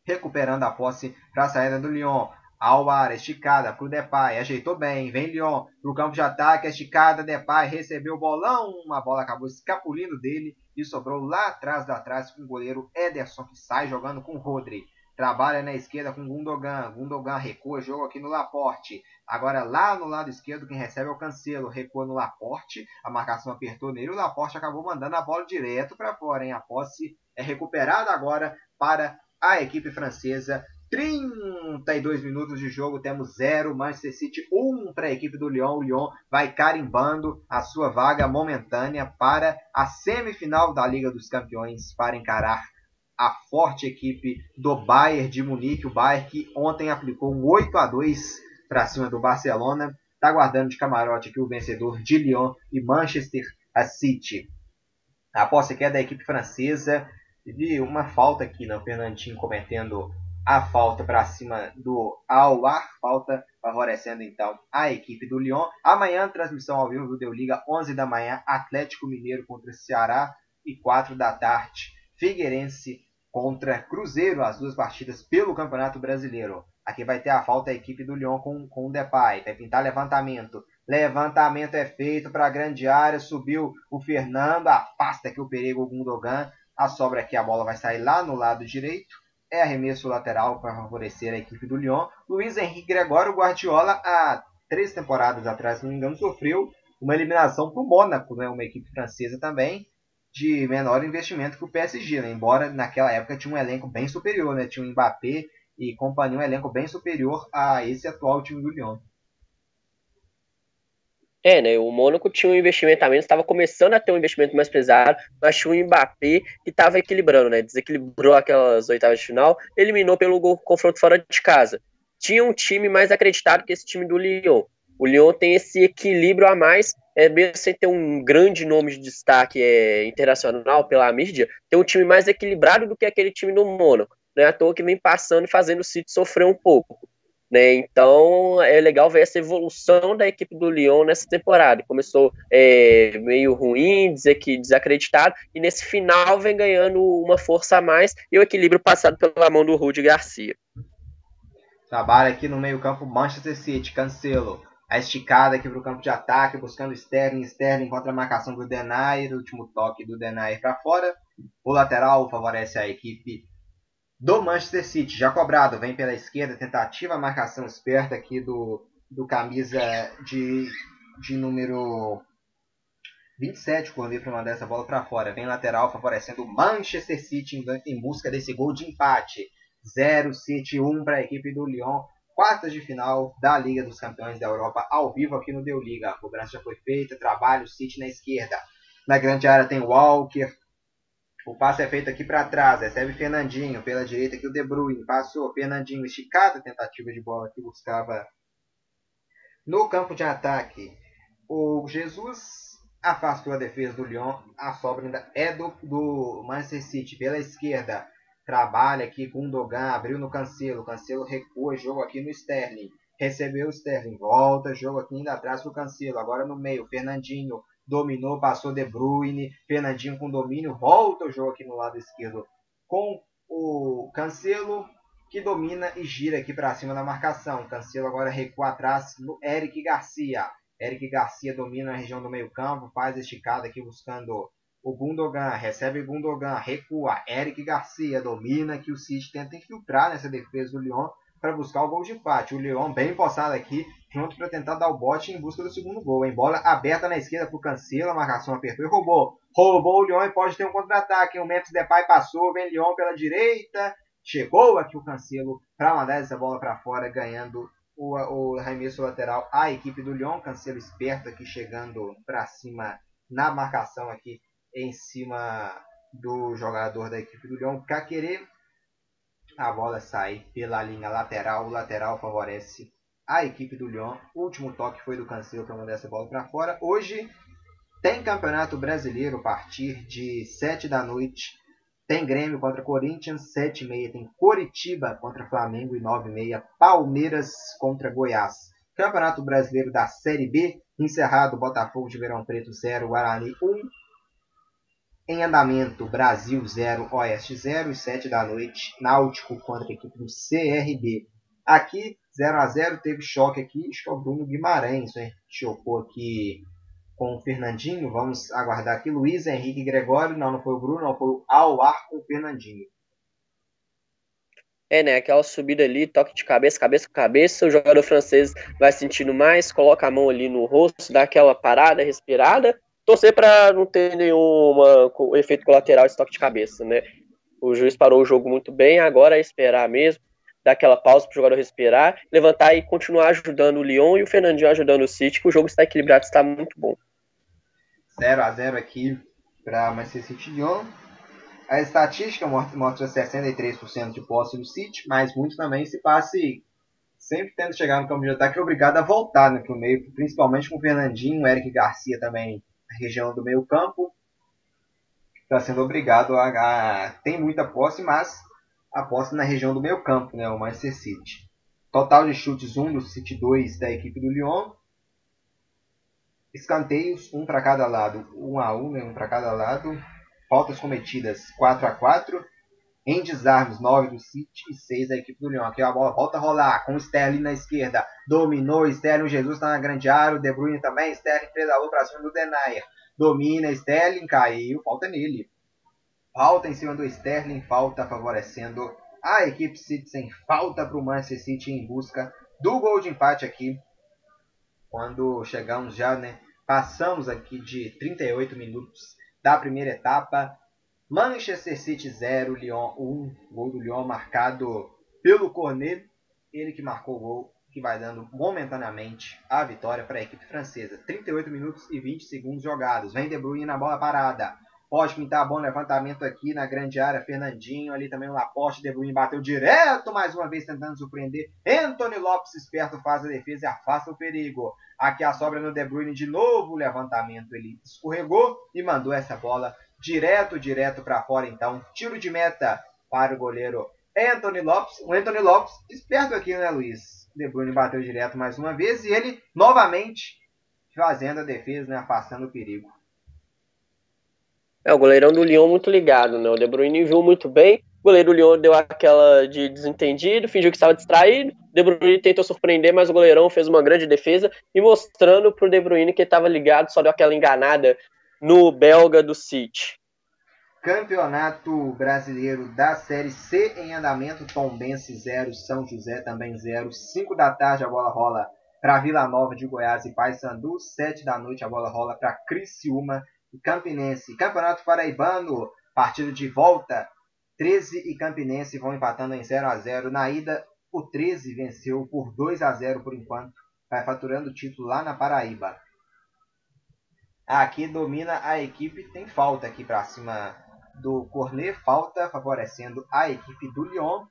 recuperando a posse para a saída do Lyon. Alvar, esticada para o Depay, ajeitou bem, vem Lyon para o campo de ataque, esticada, Depay recebeu o bolão, uma bola acabou escapulindo dele e sobrou lá atrás da trás com o goleiro Ederson, que sai jogando com o Rodri. Trabalha na esquerda com Gundogan. Gundogan recua, jogo aqui no Laporte. Agora lá no lado esquerdo, quem recebe é o Cancelo. Recua no Laporte. A marcação apertou nele. O Laporte acabou mandando a bola direto para fora. Hein? A posse é recuperada agora para a equipe francesa. 32 minutos de jogo, temos 0, Manchester City 1 um para a equipe do Lyon. O Lyon vai carimbando a sua vaga momentânea para a semifinal da Liga dos Campeões para encarar a forte equipe do Bayern de Munique, o Bayern que ontem aplicou um 8 a 2 para cima do Barcelona. Está guardando de camarote aqui o vencedor de Lyon e Manchester City. A posse aqui é da equipe francesa. Vi uma falta aqui, no Fernandinho cometendo a falta para cima do Aouar, falta favorecendo então a equipe do Lyon. Amanhã, transmissão ao vivo do Deu Liga, 11 da manhã, Atlético Mineiro contra Ceará e 4 da tarde, Figueirense contra Cruzeiro, as duas partidas pelo Campeonato Brasileiro. Aqui vai ter a falta a equipe do Lyon com, com o Depay. Vai pintar levantamento. Levantamento é feito para a grande área. Subiu o Fernando. Afasta aqui o perigo o Gundogan. A sobra aqui, a bola vai sair lá no lado direito. É arremesso lateral para favorecer a equipe do Lyon. Luiz Henrique Gregório Guardiola, há três temporadas atrás, se não me engano, sofreu uma eliminação para o Mônaco, né? uma equipe francesa também de menor investimento que o PSG, né? embora naquela época tinha um elenco bem superior, né? tinha o Mbappé e companhia, um elenco bem superior a esse atual time do Lyon. É, né? O Mônaco tinha um investimento a menos, estava começando a ter um investimento mais pesado, mas tinha o Mbappé que estava equilibrando, né? Desequilibrou aquelas oitavas de final, eliminou pelo gol, confronto fora de casa. Tinha um time mais acreditado que esse time do Lyon. O Lyon tem esse equilíbrio a mais, é, mesmo sem ter um grande nome de destaque é, internacional pela mídia, tem um time mais equilibrado do que aquele time do Mônaco. Não é à toa que vem passando e fazendo o City sofrer um pouco. Né? Então é legal ver essa evolução da equipe do Lyon nessa temporada. Começou é, meio ruim, dizer que desacreditado, e nesse final vem ganhando uma força a mais e o equilíbrio passado pela mão do Rudy Garcia. Trabalha aqui no meio-campo Manchester City, Cancelo a esticada aqui para o campo de ataque, buscando Sterling. Sterling contra a marcação do Denair, último toque do Denair para fora. O lateral favorece a equipe do Manchester City. Já cobrado, vem pela esquerda, tentativa, marcação esperta aqui do, do camisa de, de número 27, quando para mandar essa bola para fora. Vem lateral favorecendo o Manchester City em, em busca desse gol de empate. 0 City 1 para a equipe do Lyon quartas de final da Liga dos Campeões da Europa, ao vivo aqui no Deu Liga. A cobrança já foi feita, trabalho, City na esquerda. Na grande área tem Walker, O passe é feito aqui para trás, recebe Fernandinho, pela direita aqui o De Bruyne, passou, Fernandinho esticada, tentativa de bola que buscava no campo de ataque. O Jesus afastou a defesa do Lyon, a sobra ainda é do, do Manchester City, pela esquerda, trabalha aqui com o Dogan, abriu no Cancelo, Cancelo recua, jogo aqui no Sterling, recebeu o Sterling, volta, jogo aqui ainda atrás do Cancelo, agora no meio, Fernandinho, dominou, passou De Bruyne, Fernandinho com domínio, volta o jogo aqui no lado esquerdo com o Cancelo, que domina e gira aqui para cima da marcação. Cancelo agora recua atrás no Eric Garcia. Eric Garcia domina a região do meio campo, faz esticada aqui buscando o Gundogan, recebe o Gundogan, recua. Eric Garcia domina que o City tenta infiltrar nessa defesa do Lyon para buscar o gol de empate. O Lyon bem postado aqui, pronto para tentar dar o bote em busca do segundo gol. Em bola aberta na esquerda para o Cancelo, a marcação apertou e roubou. Roubou o Lyon e pode ter um contra-ataque. O Memphis Depay passou, vem Lyon pela direita. Chegou aqui o Cancelo para mandar essa bola para fora, ganhando o, o arremesso lateral a equipe do Lyon. Cancelo esperto aqui chegando para cima na marcação aqui em cima do jogador da equipe do Lyon querer a bola sai pela linha lateral. O lateral favorece a equipe do Lyon. O último toque foi do Cancelo para mandar essa bola para fora. Hoje tem Campeonato Brasileiro a partir de 7 da noite. Tem Grêmio contra Corinthians, 7 e meia. Tem Coritiba contra Flamengo e 9 e meia. Palmeiras contra Goiás. Campeonato Brasileiro da Série B. Encerrado Botafogo de Verão Preto 0, Guarani 1. Em andamento, Brasil 0, Oeste 0 e 7 da noite, Náutico contra a equipe do CRB. Aqui, 0 a 0 teve choque aqui, acho que é o Bruno Guimarães, né? Chocou aqui com o Fernandinho. Vamos aguardar aqui. Luiz Henrique Gregório, não, não foi o Bruno, não, foi o Aouar com o Fernandinho. É, né? Aquela subida ali, toque de cabeça, cabeça com cabeça. O jogador francês vai sentindo mais, coloca a mão ali no rosto, dá aquela parada, respirada torcer para não ter nenhuma efeito colateral de toque de cabeça, né? O juiz parou o jogo muito bem, agora é esperar mesmo, dar aquela pausa para o jogador respirar, levantar e continuar ajudando o Lyon e o Fernandinho ajudando o City, que o jogo está equilibrado, está muito bom. 0 a 0 aqui para Manchester City Lyon. A estatística mostra 63% de posse do City, mas muito também se passe sempre tendo chegar no campo de ataque obrigado a voltar né, o meio, principalmente com o Fernandinho, o Eric Garcia também região do meio campo. Está sendo obrigado a, a, Tem muita posse, mas a posse na região do meio campo, né, o Manchester City. Total de chutes 1 do City 2 da equipe do Lyon. Escanteios, um para cada lado, 1 a 1, né, um para cada lado. Faltas cometidas 4 a 4 em desarmes, 9 do City e 6 da equipe do Lyon. Aqui a bola volta a rolar com o Sterling na esquerda. Dominou, Sterling, Jesus está na grande área. O De Bruyne também. Sterling pedalou para cima do Denayer. Domina, Sterling caiu. Falta nele. Falta em cima do Sterling. Falta favorecendo a equipe City sem falta para o Manchester City em busca do gol de empate aqui. Quando chegamos já, né? Passamos aqui de 38 minutos da primeira etapa. Manchester City 0, Lyon 1. Gol do Lyon marcado pelo Cornet. Ele que marcou o gol, que vai dando momentaneamente a vitória para a equipe francesa. 38 minutos e 20 segundos jogados. Vem De Bruyne na bola parada. Pode pintar bom levantamento aqui na grande área. Fernandinho ali também o Laporte. De Bruyne bateu direto mais uma vez tentando surpreender. Anthony Lopes esperto faz a defesa e afasta o perigo. Aqui a sobra no De Bruyne de novo. O levantamento ele escorregou e mandou essa bola direto, direto para fora então. Tiro de meta para o goleiro Anthony Lopes. O Anthony Lopes, esperto aqui, né, Luiz? De Bruyne bateu direto mais uma vez e ele novamente fazendo a defesa, né, afastando o perigo. É, o goleirão do Lyon muito ligado, né? O De Bruyne viu muito bem. O goleiro do Lyon deu aquela de desentendido, fingiu que estava distraído. De Bruyne tentou surpreender, mas o goleirão fez uma grande defesa e mostrando para o De Bruyne que estava ligado, só deu aquela enganada no belga do City. Campeonato Brasileiro da Série C em andamento, Tombense 0, São José também 0. 5 da tarde a bola rola para Vila Nova de Goiás e Paysandu. 7 da noite a bola rola para Criciúma e Campinense. Campeonato Paraibano, partida de volta. 13 e Campinense vão empatando em 0 a 0. Na ida, o 13 venceu por 2 a 0 por enquanto. Vai faturando o título lá na Paraíba. Aqui domina a equipe, tem falta aqui para cima do Cornet, falta favorecendo a equipe do Lyon.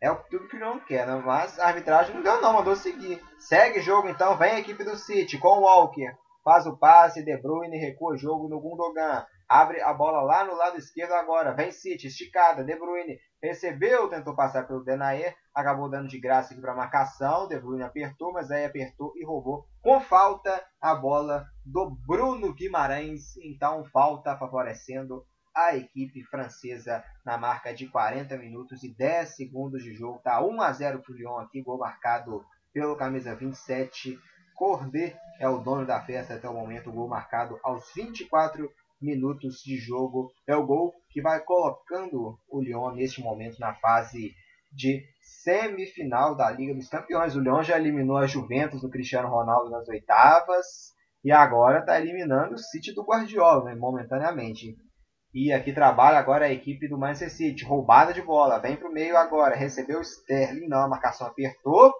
É tudo que o Lyon quer, né? mas a arbitragem não deu não, mandou seguir. Segue jogo então, vem a equipe do City com o Walker. Faz o passe, De Bruyne recua o jogo no Gundogan. Abre a bola lá no lado esquerdo agora. Vem City, esticada. De Bruyne recebeu, tentou passar pelo Denayer. Acabou dando de graça aqui para marcação. De Bruyne apertou, mas aí apertou e roubou. Com falta a bola do Bruno Guimarães. Então falta favorecendo a equipe francesa na marca de 40 minutos e 10 segundos de jogo. Tá 1 a 0 para o Lyon aqui, gol marcado pelo camisa 27. Cordet é o dono da festa até o momento, gol marcado aos 24 minutos de jogo. É o gol que vai colocando o Lyon neste momento na fase de semifinal da Liga dos Campeões. O Lyon já eliminou a Juventus do Cristiano Ronaldo nas oitavas e agora está eliminando o City do Guardiola né, momentaneamente. E aqui trabalha agora a equipe do Manchester City. Roubada de bola. Vem para o meio agora. Recebeu o Sterling. Não, a marcação apertou.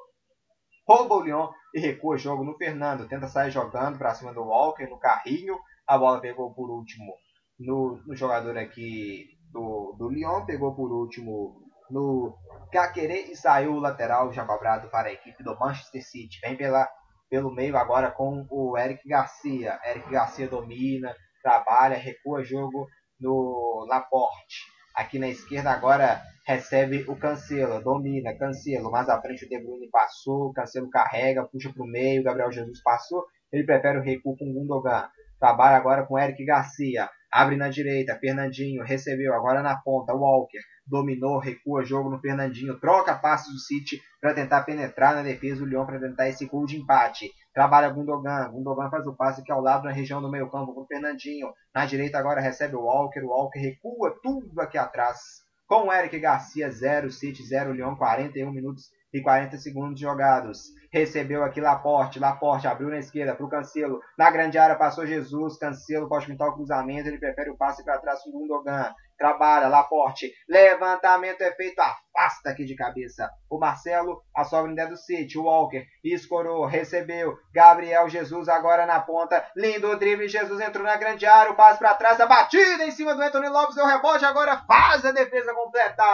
Rouba o Lyon e recua o jogo no Fernando. Tenta sair jogando para cima do Walker no carrinho. A bola pegou por último no, no jogador aqui do, do Lyon. Pegou por último no Caquerê e saiu o lateral já cobrado para a equipe do Manchester City. Vem pela, pelo meio agora com o Eric Garcia. Eric Garcia domina, trabalha, recua jogo no Laporte. Aqui na esquerda agora recebe o Cancelo, domina, Cancelo, mais à frente o De Bruyne passou, Cancelo carrega, puxa para o meio, Gabriel Jesus passou, ele prefere o recuo com Gundogan. Trabalha agora com Eric Garcia, abre na direita, Fernandinho recebeu, agora na ponta, Walker dominou, recua jogo no Fernandinho, troca passos do City para tentar penetrar na defesa do Lyon para tentar esse gol de empate. Trabalha Gundogan, Gundogan faz o passe aqui ao lado na região do meio campo com o Fernandinho. Na direita agora recebe o Walker, o Walker recua tudo aqui atrás. Com o Eric Garcia, 0, City 0, Lyon 41 minutos e 40 segundos jogados. Recebeu aqui Laporte, Laporte abriu na esquerda para o Cancelo. Na grande área passou Jesus, Cancelo pode pintar o cruzamento, ele prefere o passe para trás com o Gundogan trabalha, Laporte, levantamento é feito, afasta aqui de cabeça. O Marcelo, a sobra ainda é do City, o Walker, escorou, recebeu, Gabriel Jesus agora na ponta, lindo drible, Jesus entrou na grande área, o passe para trás, a batida em cima do Anthony Lopes, o rebote, agora faz a defesa completa.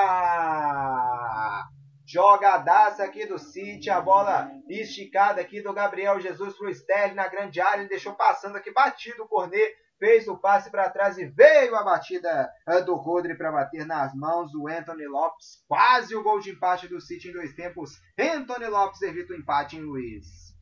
Jogadaça aqui do City, a bola esticada aqui do Gabriel Jesus pro Sterling na grande área, ele deixou passando aqui, batido o Cornet, fez o passe para trás e veio a batida eh, do Rodri para bater nas mãos do Anthony Lopes. Quase o gol de empate do City em dois tempos. Anthony Lopes evita o empate em Luiz.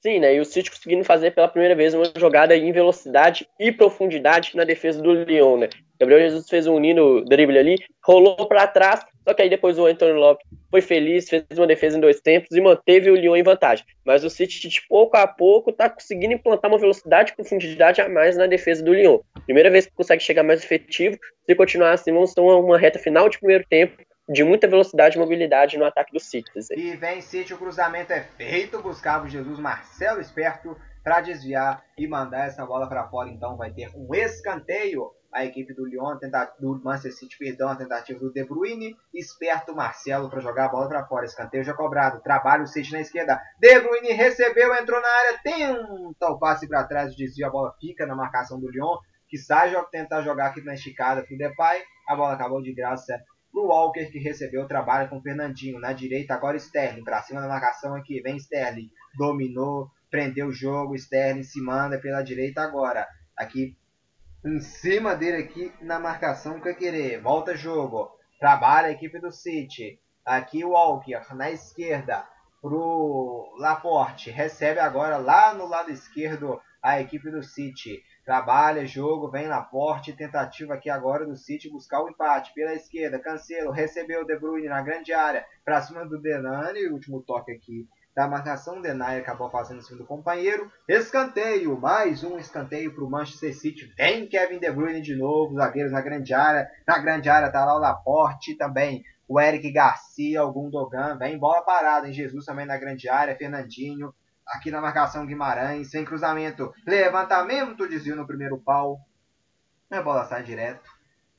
Sim, né? E o City conseguindo fazer pela primeira vez uma jogada em velocidade e profundidade na defesa do Lyon, né? Gabriel Jesus fez um lindo drible ali, rolou para trás, só que aí depois o Antônio Lopes foi feliz, fez uma defesa em dois tempos e manteve o Lyon em vantagem. Mas o City, de pouco a pouco, está conseguindo implantar uma velocidade e profundidade a mais na defesa do Lyon. Primeira vez que consegue chegar mais efetivo. Se continuar assim, vamos ter uma reta final de primeiro tempo de muita velocidade e mobilidade no ataque do City. E vem City, o cruzamento é feito, buscava o Jesus Marcelo esperto para desviar e mandar essa bola para fora. Então vai ter um escanteio a equipe do Lyon, do Manchester City, perdão, a tentativa do De Bruyne, esperto Marcelo para jogar a bola para fora, escanteio já cobrado, trabalho o City na esquerda, De Bruyne recebeu, entrou na área, tenta o passe para trás, desvia, a bola fica na marcação do Lyon, que sai tentar jogar aqui na esticada para o Depay, a bola acabou de graça pro Walker que recebeu o trabalho com o Fernandinho, na direita agora Sterling, para cima da marcação aqui, vem Sterling, dominou, prendeu o jogo, Sterling se manda pela direita agora, aqui em cima dele aqui na marcação que querer. Volta jogo. Trabalha a equipe do City. Aqui o Walker na esquerda pro Laporte. Recebe agora lá no lado esquerdo a equipe do City. Trabalha, jogo, vem Laporte, tentativa aqui agora do City buscar o empate. Pela esquerda, Cancelo recebeu o De Bruyne na grande área. Para cima do Denani, último toque aqui da marcação, Denay acabou fazendo em cima do companheiro. Escanteio, mais um escanteio para o Manchester City. Vem Kevin De Bruyne de novo, zagueiros na grande área. Na grande área está lá o Laporte também. O Eric Garcia, o Gundogan. Vem bola parada, em Jesus também na grande área. Fernandinho. Aqui na marcação Guimarães, sem cruzamento. Levantamento, desvio no primeiro pau. A bola sai direto.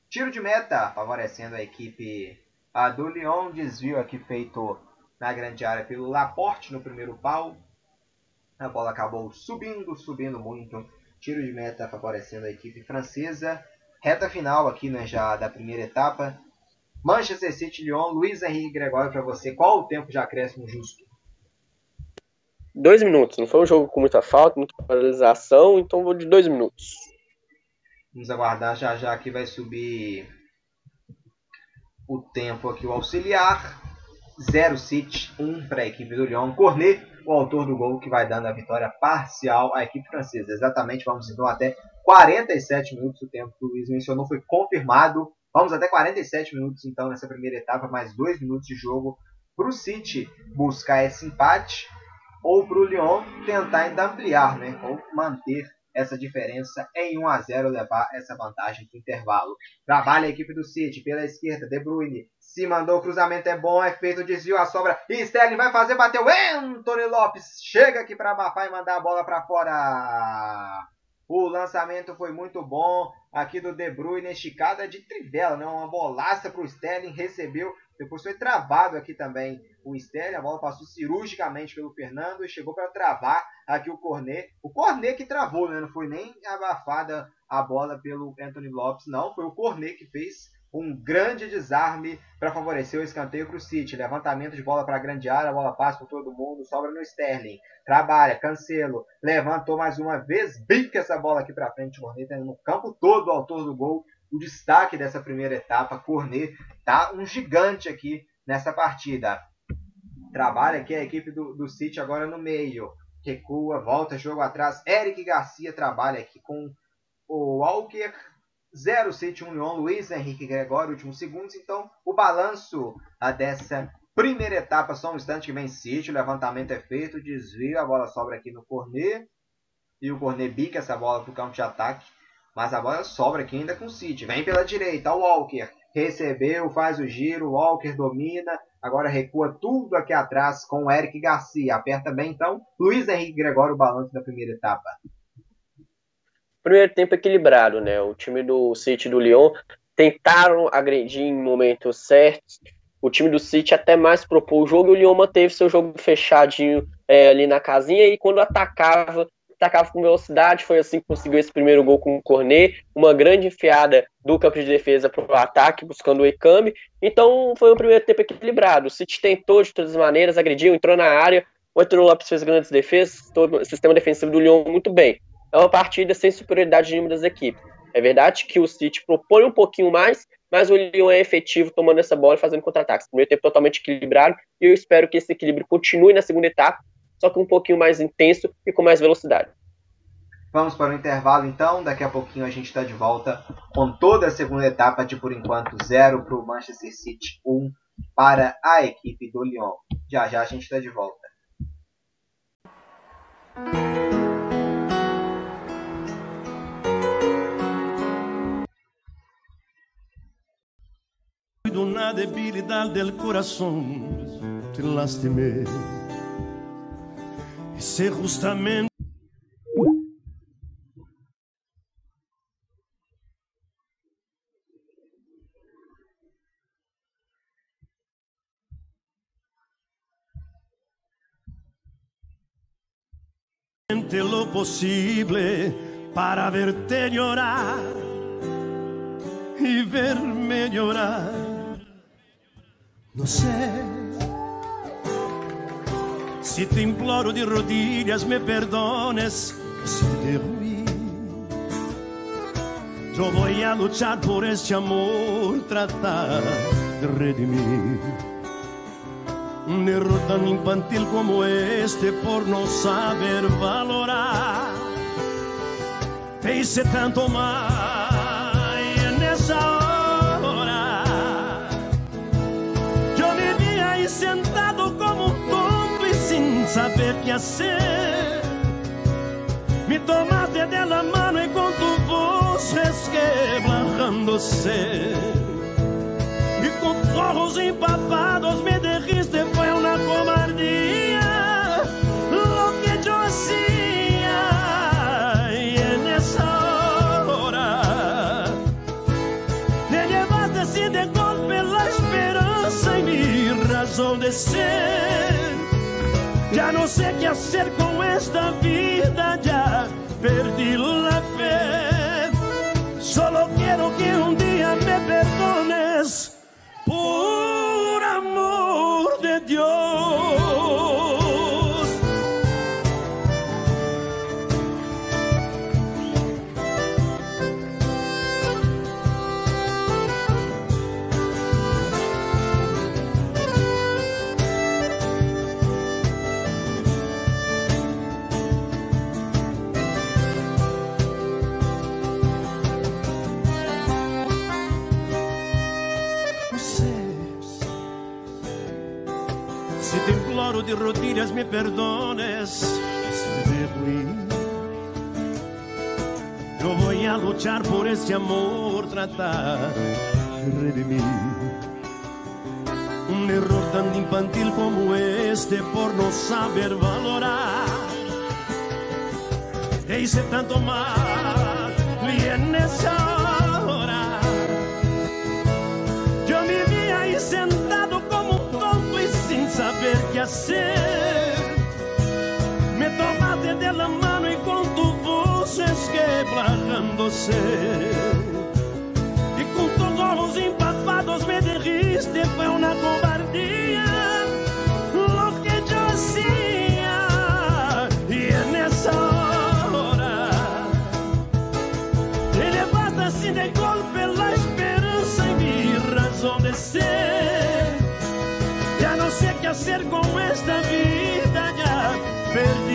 Tiro de meta, favorecendo a equipe a do Lyon. Desvio aqui feito na grande área pelo Laporte no primeiro pau. A bola acabou subindo, subindo muito. Tiro de meta favorecendo a equipe francesa. reta final aqui né, já da primeira etapa. Manchester City, Lyon, Luiz Henrique Gregório para você. Qual o tempo de acréscimo justo? Dois minutos. Não foi um jogo com muita falta, muita paralisação, então vou de dois minutos. Vamos aguardar já já que vai subir o tempo aqui o auxiliar. 0 City, 1 para a equipe do Lyon. Cornet, o autor do gol que vai dando a vitória parcial à equipe francesa. Exatamente, vamos então até 47 minutos. O tempo que o Luiz mencionou foi confirmado. Vamos até 47 minutos então nessa primeira etapa, mais 2 minutos de jogo para o City buscar esse empate ou para o Lyon tentar ainda ampliar, né? ou manter essa diferença em 1 a 0 levar essa vantagem para intervalo. Trabalha a equipe do City pela esquerda, De Bruyne se mandou o cruzamento é bom, é feito o desvio, a sobra. E Sterling vai fazer, bateu. Anthony Lopes chega aqui para abafar e mandar a bola para fora. O lançamento foi muito bom aqui do De Bruyne, esticada de trivela, né? Uma bolaça para o Sterling, recebeu. Depois foi travado aqui também o Sterling. A bola passou cirurgicamente pelo Fernando e chegou para travar aqui o Cornet. O Cornet que travou, né? Não foi nem abafada a bola pelo Anthony Lopes, não. Foi o Cornet que fez um grande desarme para favorecer o escanteio para o City. Levantamento de bola para a grande área, a bola passa por todo mundo, sobra no Sterling. Trabalha, Cancelo, levantou mais uma vez, bica essa bola aqui para frente. Cornet no campo todo, o autor do gol. O destaque dessa primeira etapa, Cornet, tá um gigante aqui nessa partida. Trabalha aqui a equipe do, do City agora no meio. Recua, volta, jogo atrás. Eric Garcia trabalha aqui com o Walker 0 City 1 Lyon, Luiz Henrique Gregório, últimos segundos. Então, o balanço dessa primeira etapa, só um instante que vem City, o levantamento é feito, desvio, a bola sobra aqui no Cornet. E o Cornet bica essa bola para o campo de ataque. Mas a bola sobra aqui ainda com o City. Vem pela direita, o Walker. Recebeu, faz o giro, Walker domina. Agora recua tudo aqui atrás com o Eric Garcia. Aperta bem então. Luiz Henrique Gregório, o balanço da primeira etapa primeiro tempo equilibrado, né? O time do City do Lyon tentaram agredir em momentos certos. O time do City até mais propôs o jogo e o Lyon manteve seu jogo fechadinho é, ali na casinha e quando atacava, atacava com velocidade. Foi assim que conseguiu esse primeiro gol com o Cornet. Uma grande enfiada do campo de defesa para o ataque, buscando o Ekami. Então foi um primeiro tempo equilibrado. O City tentou de todas as maneiras, agrediu, entrou na área. O Antônio Lopes fez grandes defesas, todo o sistema defensivo do Lyon muito bem é uma partida sem superioridade de uma das equipes. É verdade que o City propõe um pouquinho mais, mas o Lyon é efetivo tomando essa bola e fazendo contra-ataques. Primeiro tempo totalmente equilibrado e eu espero que esse equilíbrio continue na segunda etapa, só que um pouquinho mais intenso e com mais velocidade. Vamos para o intervalo então, daqui a pouquinho a gente está de volta com toda a segunda etapa de por enquanto 0 para o Manchester City, 1 um para a equipe do Lyon. Já já a gente está de volta. una debilidad del corazón te lastimé. Sé justamente. lo posible para verte llorar y verme llorar No sé si te imploro de rodillas me perdones si te ruí. Yo voy a por este amor, tratar de redimir. Un error tan infantil como este por no saber valorar. Hice tanto mal saber qué hacer. Me tomaste de la mano tu voz resquebranjándose. Y con ojos empapados me dijiste fue una cobardía lo que yo hacía. Y en esa hora me llevaste así de golpe la esperanza y mi razón de ser. Ya no sé qué con esta vida, ya perdí la fe. Solo quiero que un día me perdones por amor de Dios. De rodillas me perdones Yo voy a luchar por ese amor, tratar de redimir. Un error tan infantil como este por no saber valorar. Te hice tanto mal y en esa saber qué hacer. Me tomaste de la mano y con tu voz quebrándose. Y con tus ojos empapados me dijiste fue una cobardía esta vida, ya perdí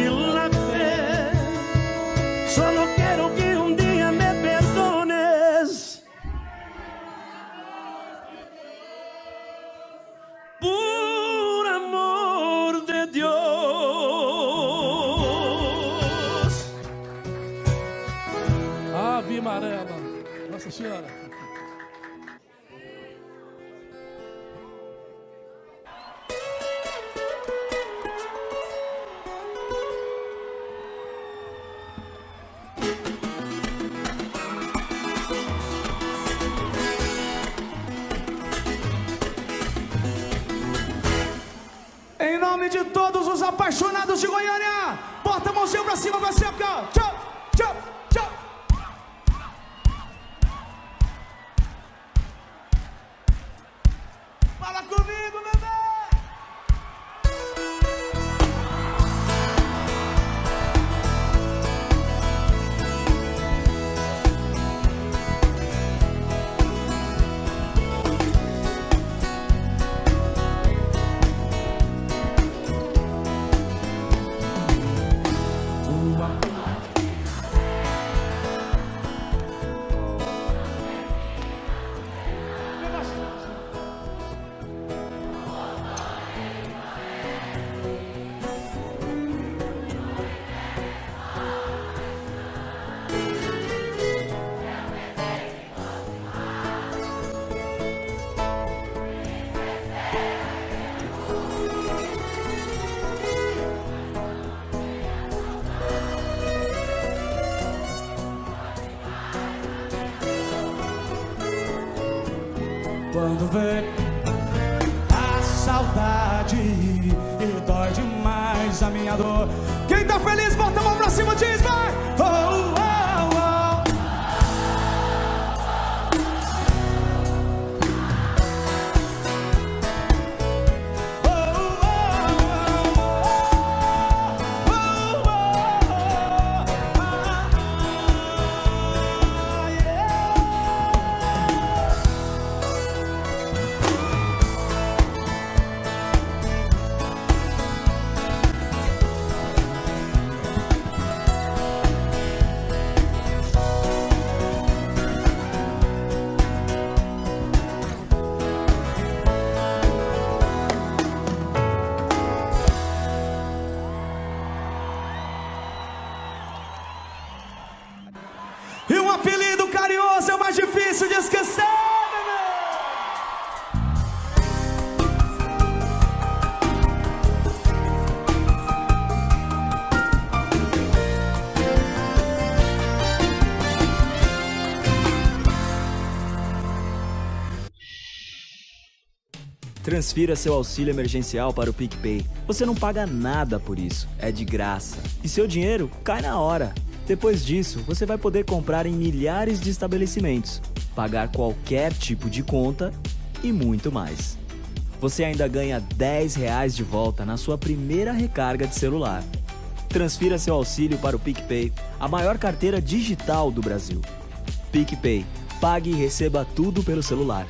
de Goiânia, bota a mãozinha pra cima, pra cima, ó. Saudade e dói demais a minha dor. Quem tá feliz, bota a mão pra cima, diz, vai! Oh. Transfira seu auxílio emergencial para o PicPay. Você não paga nada por isso, é de graça. E seu dinheiro cai na hora. Depois disso, você vai poder comprar em milhares de estabelecimentos, pagar qualquer tipo de conta e muito mais. Você ainda ganha 10 reais de volta na sua primeira recarga de celular. Transfira seu auxílio para o PicPay, a maior carteira digital do Brasil. PicPay. Pague e receba tudo pelo celular.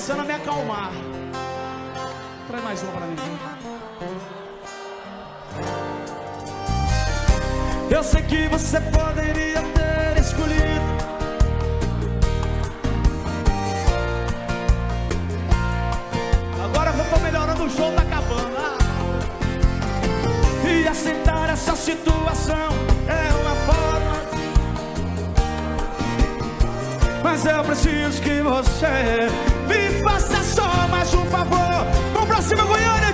Começando a me acalmar. Traz mais uma pra mim. Eu sei que você poderia ter escolhido. Agora eu tô melhorando, o show tá acabando. Ah. E aceitar essa situação é uma forma. Mas eu preciso que você mais um favor. Vamos pra cima, Goiânia,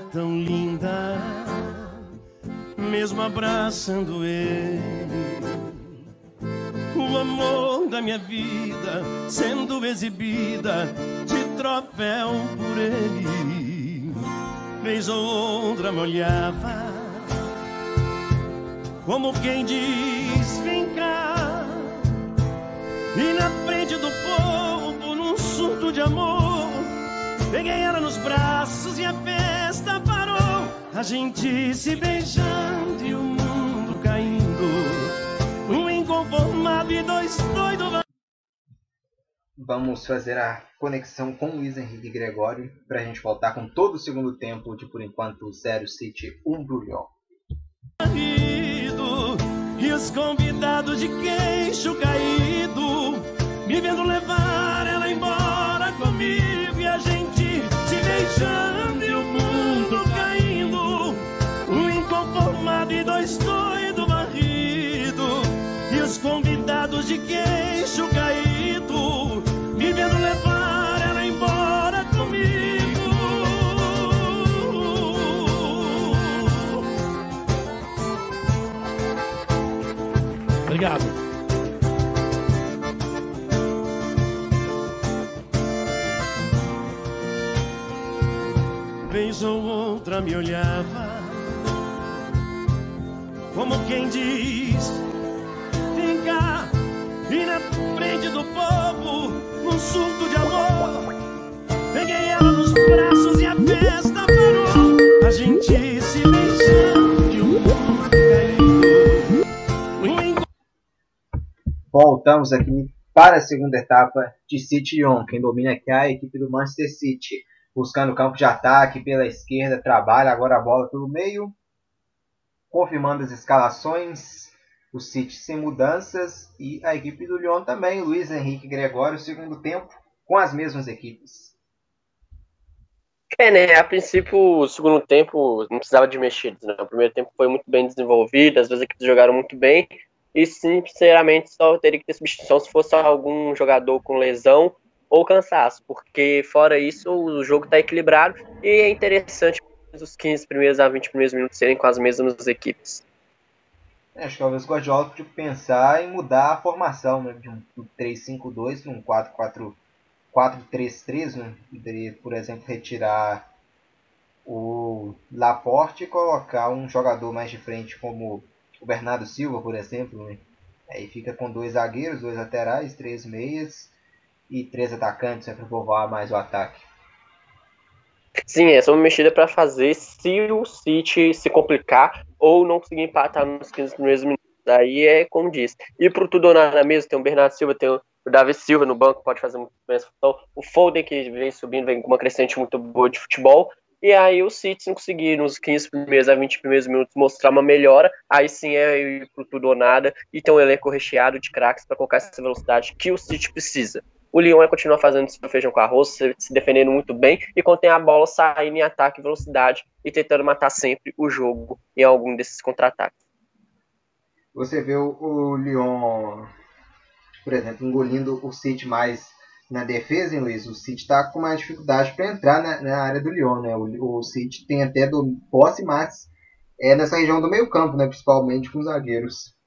tão linda, mesmo abraçando ele. O amor da minha vida sendo exibida de troféu por ele. Vez ou outra me olhava, como quem diz: Vem cá. E na frente do povo, num surto de amor, peguei ela nos braços e a parou. A gente se beijando e o mundo caindo. Um inconformado e dois doidos. Vamos fazer a conexão com Luiz Henrique Gregório para a gente voltar com todo o segundo tempo de por enquanto 0 City 1 Brulhão. marido e os convidados de queixo caído me vendo levar ela embora comigo e a gente se beijando de queixo caído me vendo levar ela embora comigo Obrigado. vez ou outra me olhava como quem diz frente do povo num surto de amor peguei ela nos braços e a festa parou a gente se beijando Voltamos aqui para a segunda etapa de City Lyon. Quem domina aqui é a equipe do Manchester City. Buscando o campo de ataque pela esquerda, trabalha agora a bola pelo meio. Confirmando as escalações. O City sem mudanças e a equipe do Lyon também. Luiz Henrique Gregório, segundo tempo, com as mesmas equipes. É, né? A princípio, o segundo tempo não precisava de mexidas, né? O primeiro tempo foi muito bem desenvolvido, as duas equipes jogaram muito bem. E, sinceramente, só teria que ter substituição se fosse algum jogador com lesão ou cansaço, porque fora isso, o jogo está equilibrado e é interessante os 15 primeiros a 20 primeiros minutos serem com as mesmas equipes. É, acho que talvez o Guardiola podia pensar em mudar a formação né, de um 3-5-2 para um 4-4 4-3-3, né? Poderia, por exemplo, retirar o Laporte e colocar um jogador mais de frente como o Bernardo Silva, por exemplo. Né? Aí fica com dois zagueiros, dois laterais, três meias e três atacantes né, para povoar mais o ataque. Sim, essa é uma mexida para fazer se o City se complicar ou não conseguir empatar nos 15 primeiros minutos. Aí é como diz. E pro tudo ou nada mesmo, tem o Bernardo Silva, tem o Davi Silva no banco, pode fazer muito bem essa. O Foden, que vem subindo, vem com uma crescente muito boa de futebol. E aí o City, se não conseguir nos 15 primeiros a 20 primeiros minutos mostrar uma melhora, aí sim é ir pro tudo ou nada e ter um elenco recheado de craques para colocar essa velocidade que o City precisa. O Lyon vai continuar fazendo seu feijão com arroz, se defendendo muito bem e tem a bola saindo em ataque e velocidade e tentando matar sempre o jogo em algum desses contra-ataques. Você vê o, o Lyon, por exemplo, engolindo o City mais na defesa, hein, Luiz? O City está com mais dificuldade para entrar na, na, área do Lyon, né? O, o City tem até do posse, mas é nessa região do meio campo, né? Principalmente com os zagueiros.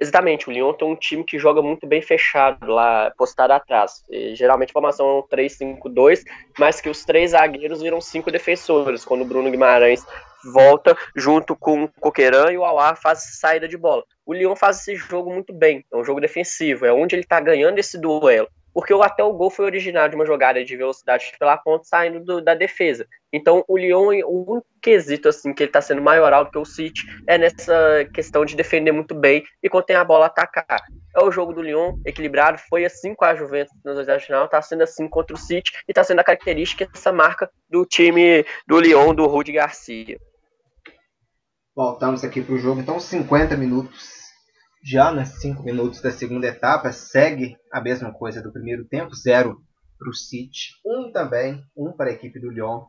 Exatamente, o Lyon tem um time que joga muito bem fechado lá, postado atrás. E, geralmente a formação é um 3-5-2, mas que os três zagueiros viram cinco defensores, quando o Bruno Guimarães volta junto com o Coqueran e o Alá faz saída de bola. O Lyon faz esse jogo muito bem, é um jogo defensivo, é onde ele está ganhando esse duelo porque até o gol foi originado de uma jogada de velocidade pela ponta saindo do, da defesa. Então o Lyon, o único quesito assim que ele está sendo maior do que o City é nessa questão de defender muito bem e tem a bola atacar. É o jogo do Lyon equilibrado, foi assim com a Juventus nas oitavas de final, está sendo assim contra o City e está sendo a característica essa marca do time do Lyon do Rudi Garcia. Voltamos aqui para o jogo, então 50 minutos já nos 5 minutos da segunda etapa, segue a mesma coisa do primeiro tempo, 0 para o City, 1 um também, 1 um para a equipe do Lyon.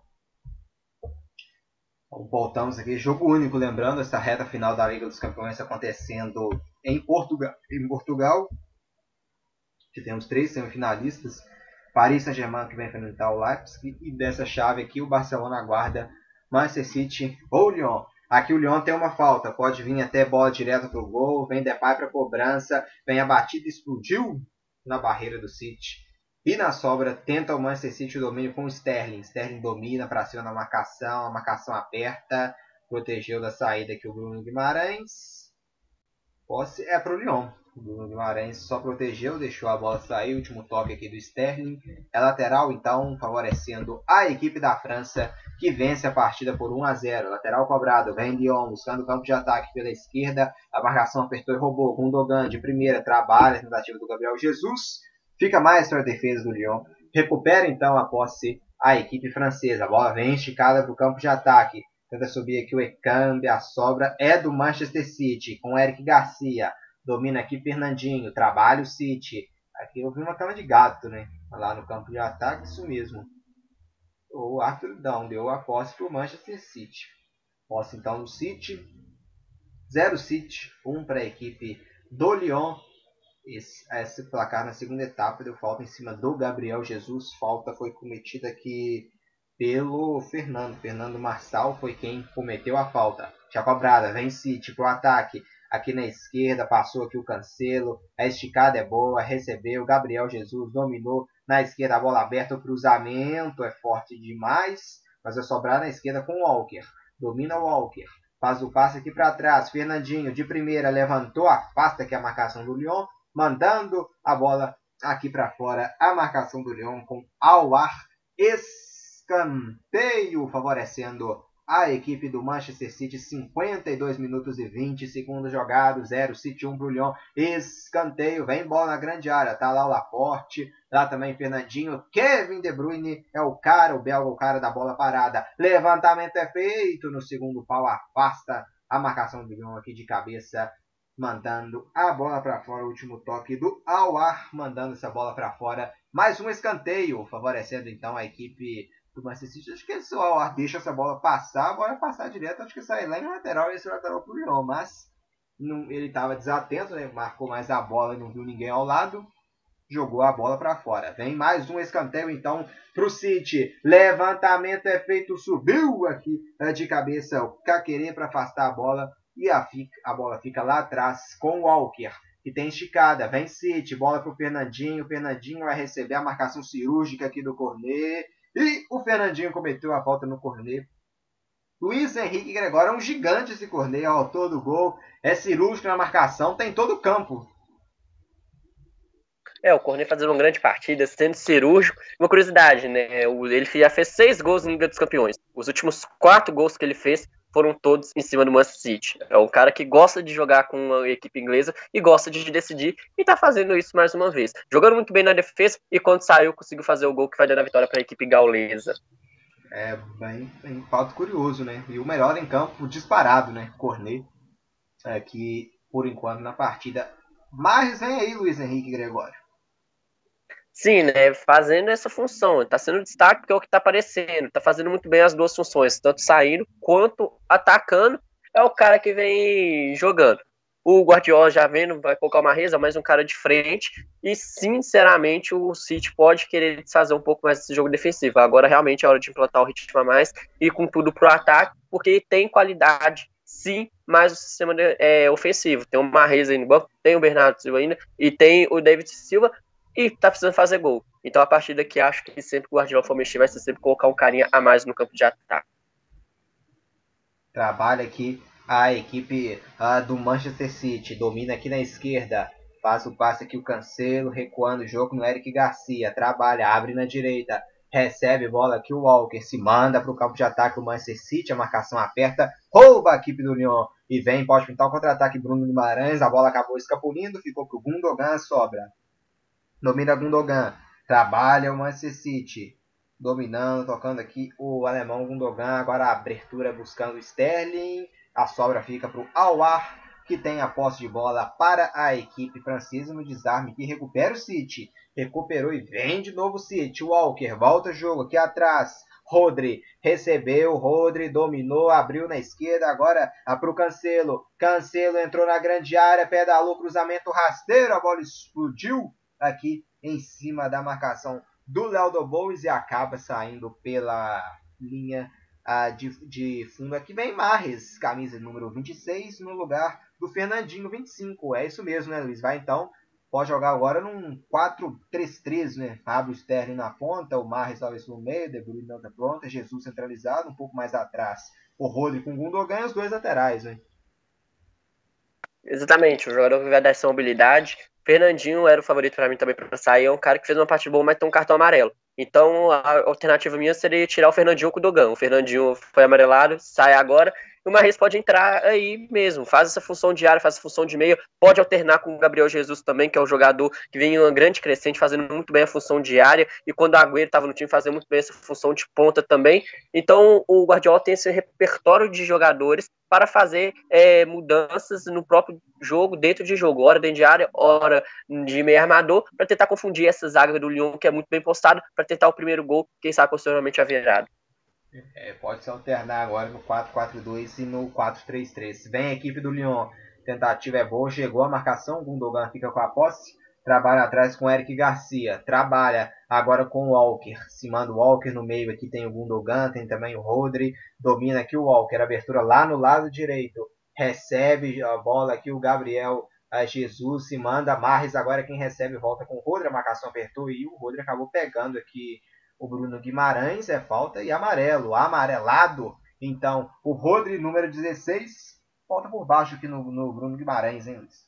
Voltamos aqui, jogo único, lembrando, essa reta final da Liga dos Campeões acontecendo em Portugal, em Portugal três semifinalistas, Paris Saint-Germain que vai enfrentar o Leipzig, e dessa chave aqui o Barcelona aguarda Manchester City ou Lyon. Aqui o Lyon tem uma falta, pode vir até bola direta para o gol, vem Depay para cobrança, vem a batida, explodiu na barreira do City. E na sobra tenta o Manchester City o domínio com o Sterling. Sterling domina para cima na marcação, a marcação aperta, protegeu da saída aqui o Bruno Guimarães. Posse é para o Lyon. O Bruno Guimarães só protegeu, deixou a bola sair. Último toque aqui do Sterling. É lateral, então, favorecendo a equipe da França, que vence a partida por 1 a 0. Lateral cobrado, vem Lyon buscando o campo de ataque pela esquerda. A marcação apertou e roubou. Gundogan de primeira, trabalha a tentativa do Gabriel Jesus. Fica mais para a defesa do Lyon. Recupera então a posse a equipe francesa. A bola vem esticada para o campo de ataque. Tenta subir aqui o Ekambi. A sobra é do Manchester City com Eric Garcia. Domina aqui Fernandinho. Trabalha o City. Aqui eu vi uma cama de gato, né? Lá no campo de ataque, isso mesmo. O Arthur Down deu a posse para o Manchester City. Posse então do City. 0 City, 1 um para a equipe do Lyon. Esse, esse placar na segunda etapa deu falta em cima do Gabriel Jesus. Falta foi cometida aqui pelo Fernando. Fernando Marçal foi quem cometeu a falta. Já cobrada, vem City pro ataque aqui na esquerda, passou aqui o Cancelo, a esticada é boa, recebeu, Gabriel Jesus dominou na esquerda, a bola aberta, o cruzamento é forte demais, mas vai sobrar na esquerda com o Walker, domina o Walker, faz o passe aqui para trás, Fernandinho de primeira levantou, afasta aqui a marcação do Lyon, mandando a bola aqui para fora, a marcação do Lyon com ao ar, escanteio favorecendo a equipe do Manchester City, 52 minutos e 20 segundos jogados, 0 City 1 pro Lyon, escanteio, vem bola na grande área, tá lá o Laporte, lá também Fernandinho, Kevin De Bruyne é o cara, o belga, o cara da bola parada, levantamento é feito no segundo pau, afasta a marcação do Lyon aqui de cabeça, mandando a bola para fora, o último toque do Awar, mandando essa bola para fora, mais um escanteio, favorecendo então a equipe do City. Acho que esse Awar deixa essa bola passar, a bola passar direto, acho que sai lá no lateral e esse lateral pro Lyon, mas não, ele estava desatento, né? marcou mais a bola e não viu ninguém ao lado, jogou a bola para fora. Vem mais um escanteio então para o City. Levantamento é feito, subiu aqui é, de cabeça o Caquerê para afastar a bola e a, fica, a bola fica lá atrás com o Walker. Que tem esticada, vem City, bola para o Fernandinho. O Fernandinho vai receber a marcação cirúrgica aqui do Cornet. E o Fernandinho cometeu a falta no Cornet. Luiz Henrique Gregório é um gigante esse Cornet, autor do gol. É cirúrgico na marcação, tem todo o campo. É, o Cornet fazendo uma grande partida, sendo cirúrgico. Uma curiosidade, né? Ele já fez seis gols na Liga dos Campeões. Os últimos quatro gols que ele fez foram todos em cima do Manchester City. É um cara que gosta de jogar com a equipe inglesa e gosta de decidir e tá fazendo isso mais uma vez. Jogando muito bem na defesa e quando saiu conseguiu fazer o gol que vai dar a vitória para a equipe gaulesa. É bem, bem fato curioso, né? E o melhor em campo disparado, né? Cornet, é, que por enquanto na partida. Mas vem aí, Luiz Henrique Gregório. Sim, né? Fazendo essa função. Tá sendo destaque porque é o que tá aparecendo. Tá fazendo muito bem as duas funções, tanto saindo quanto atacando. É o cara que vem jogando. O Guardiola já vendo, vai colocar uma reza, mais um cara de frente. E sinceramente, o City pode querer desfazer um pouco mais desse jogo defensivo. Agora realmente é hora de implantar o ritmo a mais e com tudo pro ataque, porque tem qualidade sim, mas o sistema é ofensivo. Tem o Marreza aí no banco, tem o Bernardo Silva ainda, e tem o David Silva, e tá precisando fazer gol. Então a partir daqui acho que sempre que o Guardiola for mexer vai ser sempre colocar um carinha a mais no campo de ataque. Trabalha aqui a equipe uh, do Manchester City, domina aqui na esquerda, faz o passe aqui o Cancelo, recuando o jogo no Eric Garcia, trabalha, abre na direita, recebe bola aqui o Walker, se manda para o campo de ataque o Manchester City, a marcação aperta, rouba a equipe do Lyon. E vem, pode pintar o contra-ataque Bruno Guimarães, a bola acabou escapulindo, ficou para o Gundogan, sobra domina Gundogan, trabalha o Manchester City, dominando, tocando aqui o alemão Gundogan, agora a abertura buscando o Sterling, a sobra fica para o Awar, que tem a posse de bola para a equipe francesa no desarme, que recupera o City, recuperou e vem de novo o City, Walker, volta o jogo aqui atrás, Rodri recebeu, Rodri dominou, abriu na esquerda, agora para o Cancelo. Cancelo entrou na grande área, pedalou, cruzamento rasteiro, a bola explodiu aqui em cima da marcação do Léo Boas e acaba saindo pela linha uh, de, de fundo. Aqui vem Marres, camisa número 26, no lugar do Fernandinho 25. É isso mesmo, né, Luiz? Vai então, pode jogar agora num 4-3-3, né? Abre o Sterling na ponta, o Marres talvez no meio, De Bruyne na ponta, Jesus centralizado, um pouco mais atrás. O Rodri com o Gundogan e os dois laterais, né? Exatamente, o jogador que vai dar essa mobilidade. Fernandinho era o favorito para mim também para sair, é um cara que fez uma partida boa, mas tem um cartão amarelo. Então a alternativa minha seria tirar o Fernandinho com o Dogan. O Fernandinho foi amarelado, sai agora. O Marres pode entrar aí mesmo, faz essa função de área, faz essa função de meio, pode alternar com o Gabriel Jesus também, que é um jogador que vem em uma grande crescente, fazendo muito bem a função de área, e quando o Agüero estava no time, fazendo muito bem essa função de ponta também. Então o Guardiola tem esse repertório de jogadores para fazer é, mudanças no próprio jogo, dentro de jogo, hora dentro de área, hora de meio armador, para tentar confundir essa zaga do Lyon, que é muito bem postado, para tentar o primeiro gol, quem sabe posteriormente a virada. É, pode se alternar agora no 4-4-2 e no 4-3-3. Vem a equipe do Lyon. Tentativa é boa, chegou a marcação. Gundogan fica com a posse. Trabalha atrás com Eric Garcia. Trabalha agora com o Walker. Se manda o Walker no meio. Aqui tem o Gundogan, tem também o Rodri. Domina aqui o Walker. Abertura lá no lado direito. Recebe a bola aqui o Gabriel Jesus. Se manda. Marres agora quem recebe volta com o Rodri. A marcação apertou e o Rodri acabou pegando aqui o Bruno Guimarães é falta e amarelo, amarelado. Então, o Rodri, número 16, falta por baixo aqui no, no Bruno Guimarães, hein, Luiz?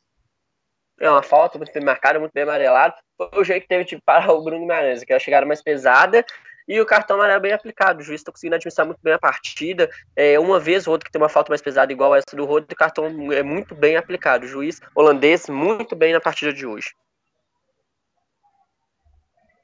É uma falta muito bem marcada, muito bem amarelado. Foi o jeito que teve de parar o Bruno Guimarães, que era a chegada mais pesada e o cartão amarelo bem aplicado. O juiz está conseguindo administrar muito bem a partida. É, uma vez ou outra que tem uma falta mais pesada igual essa do Rodri, o cartão é muito bem aplicado. O juiz holandês muito bem na partida de hoje.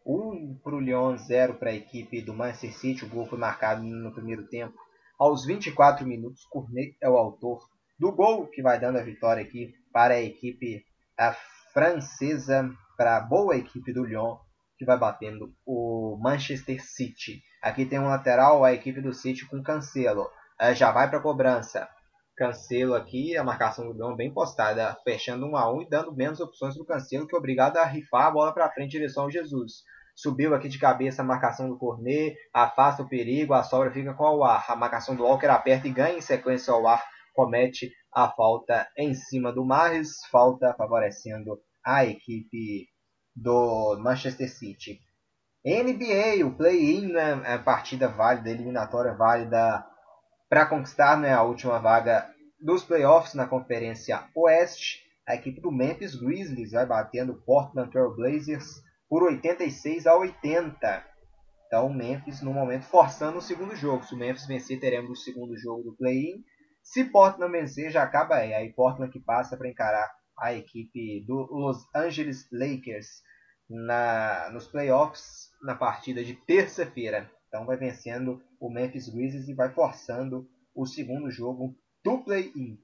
1 para o Lyon, 0 para a equipe do Manchester City. O gol foi marcado no primeiro tempo. Aos 24 minutos, Cornet é o autor do gol que vai dando a vitória aqui para a equipe a francesa, para a boa equipe do Lyon, que vai batendo o Manchester City. Aqui tem um lateral, a equipe do City com Cancelo. É, já vai para a cobrança. Cancelo aqui, a marcação do Lyon bem postada, fechando 1 a 1 e dando menos opções para o Cancelo, que é obrigado a rifar a bola para frente em direção ao Jesus. Subiu aqui de cabeça a marcação do Cornet, afasta o perigo, a sobra fica com o ar. A marcação do Walker aperta e ganha em sequência ao ar, comete a falta em cima do Mares, falta favorecendo a equipe do Manchester City. NBA, o play-in, né, é partida válida, eliminatória válida para conquistar né, a última vaga dos playoffs na Conferência Oeste. A equipe do Memphis Grizzlies vai batendo Portland Trail Blazers por 86 a 80. Então o Memphis no momento forçando o segundo jogo. Se o Memphis vencer, teremos o segundo jogo do play-in. Se Portland vencer, já acaba aí. Aí Portland que passa para encarar a equipe do Los Angeles Lakers na, nos playoffs na partida de terça-feira. Então vai vencendo o Memphis Grizzlies e vai forçando o segundo jogo do play-in.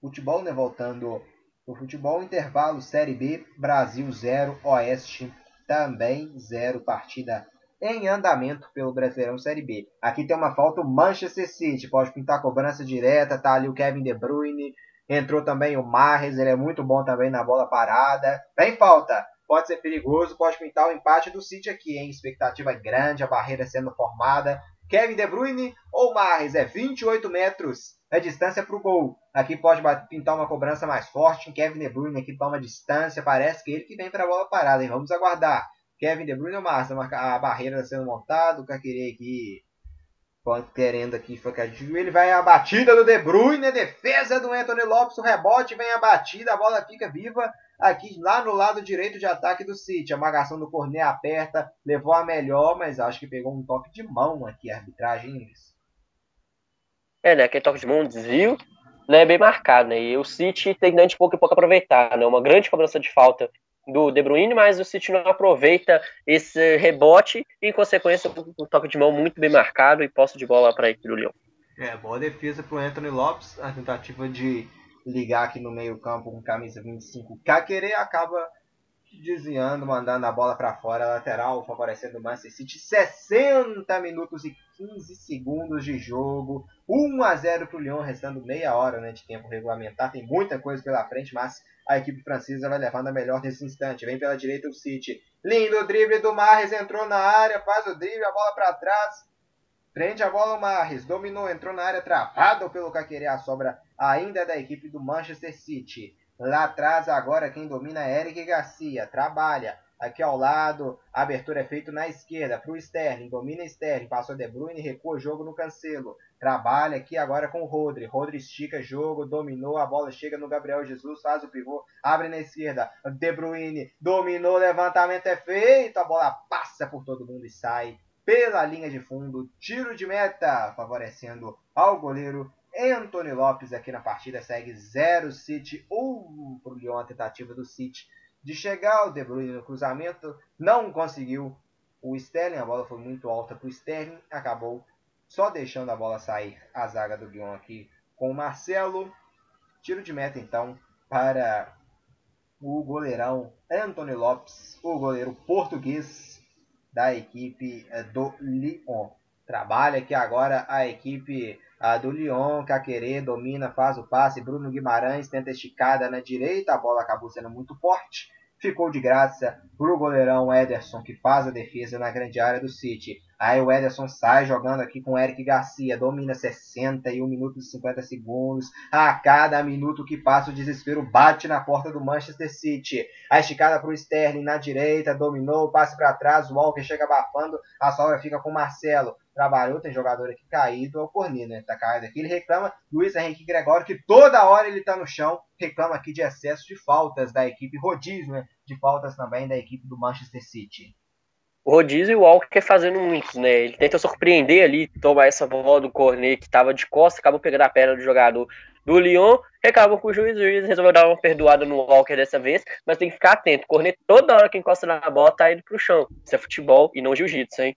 Futebol, né? Voltando o futebol, intervalo Série B, Brasil 0, Oeste também 0, partida em andamento pelo Brasileirão Série B. Aqui tem uma falta, o Manchester City, pode pintar cobrança direta, tá ali o Kevin De Bruyne, entrou também o Marres, ele é muito bom também na bola parada. Tem falta, pode ser perigoso, pode pintar o empate do City aqui, hein? Expectativa grande, a barreira sendo formada. Kevin De Bruyne ou Marres, é 28 metros a distância para o gol. Aqui pode pintar uma cobrança mais forte. Kevin De Bruyne aqui toma distância. Parece que ele que vem para a bola parada. Hein? Vamos aguardar. Kevin De Bruyne ou Massa? A barreira sendo montada. O Caquerê aqui querendo aqui focar Ele vai a batida do De Bruyne. Defesa do Anthony Lopes. O rebote vem a batida. A bola fica viva aqui lá no lado direito de ataque do City. A marcação do Cornet aperta. Levou a melhor, mas acho que pegou um toque de mão aqui a arbitragem. É, né? Aquele toque de mão, um desvio, né? Bem marcado, né? E o City tem de pouco em pouco aproveitar, né? Uma grande cobrança de falta do De Bruyne, mas o City não aproveita esse rebote e, em consequência, um toque de mão muito bem marcado e posse de bola para a equipe do Leão. É, boa defesa para o Anthony Lopes, a tentativa de ligar aqui no meio campo com camisa 25. Caquerê acaba desviando, mandando a bola para fora, lateral, favorecendo o Manchester City. 60 minutos e 15 segundos de jogo. 1 a 0 para o Lyon, restando meia hora né, de tempo regulamentar. Tem muita coisa pela frente, mas a equipe francesa vai levando a melhor nesse instante. Vem pela direita o City. Lindo drible do Marres, entrou na área, faz o drible, a bola para trás. Prende a bola o Marres, dominou, entrou na área, travado pelo Caquerê. A sobra ainda é da equipe do Manchester City. Lá atrás agora quem domina é Eric Garcia. Trabalha. Aqui ao lado, a abertura é feita na esquerda para o Sterling. Domina Sterling. Passou De Bruyne, recua o jogo no cancelo. Trabalha aqui agora com o Rodri. Rodri estica jogo, dominou. A bola chega no Gabriel Jesus, faz o pivô, abre na esquerda. De Bruyne dominou, levantamento é feito. A bola passa por todo mundo e sai pela linha de fundo. Tiro de meta, favorecendo ao goleiro Anthony Lopes aqui na partida segue 0 City, 1 para o Lyon, a tentativa do City de chegar. O De Bruyne no cruzamento não conseguiu. O Sterling, a bola foi muito alta para o Sterling, acabou só deixando a bola sair a zaga do Lyon aqui com o Marcelo. Tiro de meta então para o goleirão Anthony Lopes, o goleiro português da equipe eh, do Lyon. Trabalha aqui agora a equipe a do Lyon, Caquerê domina, faz o passe. Bruno Guimarães tenta esticada na direita. A bola acabou sendo muito forte. Ficou de graça para o goleirão Ederson, que faz a defesa na grande área do City. Aí o Ederson sai jogando aqui com o Eric Garcia, domina 61 minutos e 50 segundos. A cada minuto que passa, o desespero bate na porta do Manchester City. A esticada para o Sterling na direita, dominou, passe para trás. O Walker chega abafando, a sobra fica com o Marcelo trabalhou, tem jogador aqui caído, é o Cornet, né? Tá caído aqui, ele reclama, Luiz Henrique Gregório, que toda hora ele tá no chão, reclama aqui de excesso de faltas da equipe rodízio, né? De faltas também da equipe do Manchester City. o rodízio e o Walker fazendo muitos, né? Ele tenta surpreender ali, tomar essa bola do Cornet que tava de costas, acabou pegando a perna do jogador do Lyon, reclamou com o juiz, o juiz resolveu dar uma perdoada no Walker dessa vez, mas tem que ficar atento. Cornet, toda hora que encosta na bola, tá indo pro chão. Isso é futebol e não jiu-jitsu, hein?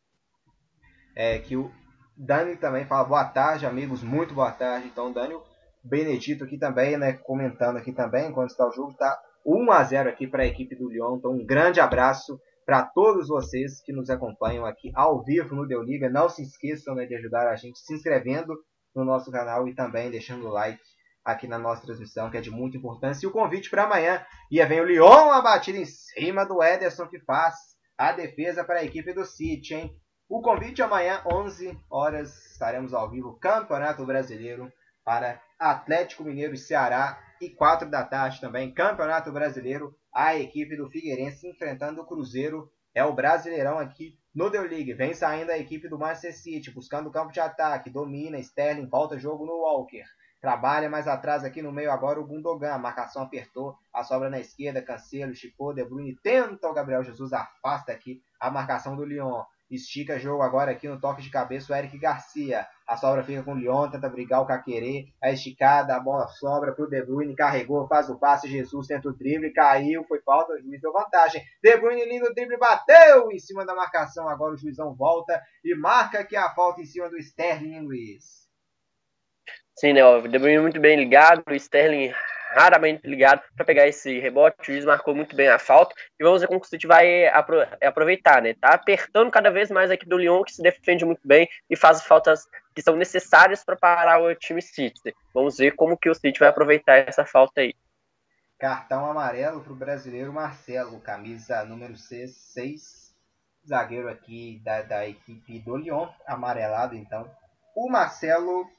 É que o Dani também fala boa tarde, amigos, muito boa tarde. Então, Dani, Benedito aqui também, né, comentando aqui também, enquanto está o jogo, tá 1 a 0 aqui para a equipe do Lyon. Então, um grande abraço para todos vocês que nos acompanham aqui ao vivo no Deu Liga. Não se esqueçam né, de ajudar a gente se inscrevendo no nosso canal e também deixando o like aqui na nossa transmissão, que é de muita importância. E o convite para amanhã. E vem o Lyon a batida em cima do Ederson, que faz a defesa para a equipe do City, hein? O convite amanhã, 11 horas, estaremos ao vivo, Campeonato Brasileiro, para Atlético Mineiro e Ceará. E 4 da tarde também, Campeonato Brasileiro, a equipe do Figueirense enfrentando o Cruzeiro. É o Brasileirão aqui no The League. Vem saindo a equipe do Manchester City, buscando o campo de ataque, domina, Sterling, volta jogo no Walker. Trabalha mais atrás aqui no meio agora o Gundogan. A marcação apertou. A sobra na esquerda. Cancelo, Chico, De Bruyne. Tenta o Gabriel Jesus. Afasta aqui a marcação do Lyon. Estica jogo agora aqui no toque de cabeça o Eric Garcia. A sobra fica com o Lyon. Tenta brigar o Caquerê. A esticada. A bola sobra para o De Bruyne. Carregou. Faz o passe. Jesus tenta o drible. Caiu. Foi falta. O juiz deu vantagem. De Bruyne lindo drible. Bateu em cima da marcação. Agora o juizão volta e marca que a falta em cima do Sterling Luiz. Sim, né? O De Bruyne muito bem ligado, o Sterling raramente ligado para pegar esse rebote. O juiz marcou muito bem a falta. E vamos ver como o City vai apro aproveitar, né? Tá apertando cada vez mais a equipe do Lyon, que se defende muito bem e faz faltas que são necessárias para parar o time City. Vamos ver como que o City vai aproveitar essa falta aí. Cartão amarelo para o brasileiro Marcelo, camisa número 6, zagueiro aqui da, da equipe do Lyon, amarelado então. O Marcelo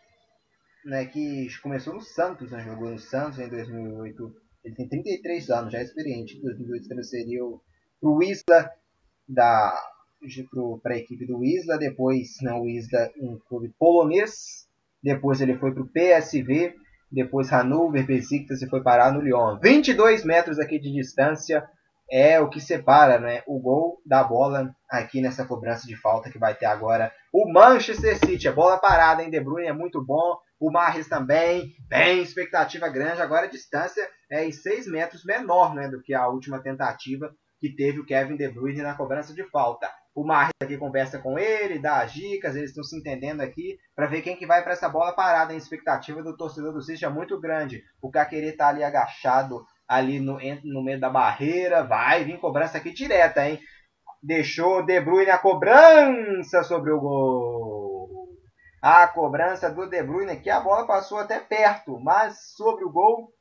né, que começou no Santos, né, jogou no Santos em 2008. Ele tem 33 anos, já é experiente. Em 2008 transferiu para o Isla, para a equipe do Isla. Depois, não, o Isla, um clube polonês. Depois ele foi para o PSV. Depois Hannover, Besiktas e foi parar no Lyon. 22 metros aqui de distância é o que separa né, o gol da bola aqui nessa cobrança de falta que vai ter agora o Manchester City. A bola parada em De Bruyne é muito bom. O Marres também, bem, expectativa grande. Agora a distância é em 6 metros menor né, do que a última tentativa que teve o Kevin De Bruyne na cobrança de falta. O Marres aqui conversa com ele, dá as dicas, eles estão se entendendo aqui para ver quem que vai para essa bola parada. A expectativa do torcedor do City é muito grande. O Caquerê está ali agachado ali no, no meio da barreira. Vai vir cobrança aqui direta, hein? Deixou De Bruyne a cobrança sobre o gol a cobrança do De Bruyne que a bola passou até perto, mas sobre o gol,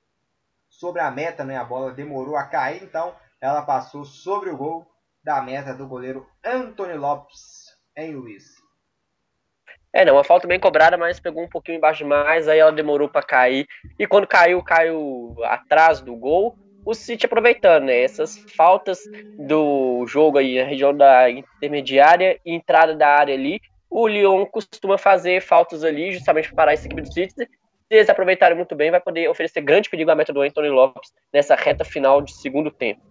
sobre a meta, né, a bola demorou a cair, então ela passou sobre o gol da meta do goleiro Antônio Lopes em Luiz. É, não, uma falta bem cobrada, mas pegou um pouquinho embaixo demais, aí ela demorou para cair. E quando caiu, caiu atrás do gol. O City aproveitando, né? Essas faltas do jogo aí na região da intermediária e entrada da área ali, o Lyon costuma fazer faltas ali, justamente para parar esse equipe do City. Se eles aproveitarem muito bem, vai poder oferecer grande perigo à meta do Anthony Lopes nessa reta final de segundo tempo.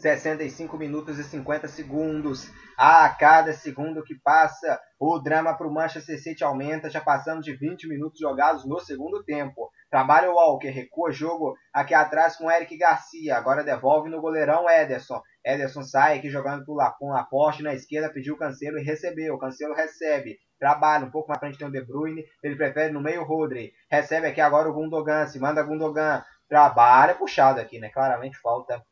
65 minutos e 50 segundos. A cada segundo que passa, o drama para o Manchester City aumenta. Já passamos de 20 minutos jogados no segundo tempo. Trabalha o Walker, recua jogo aqui atrás com Eric Garcia. Agora devolve no goleirão Ederson. Ederson sai aqui jogando com o Laporte na esquerda, pediu o Cancelo e recebeu. O Cancelo recebe. Trabalha um pouco mais frente tem o De Bruyne. Ele prefere no meio o Rodri. Recebe aqui agora o Gundogan. Se manda Gundogan. Trabalha puxado aqui, né? Claramente falta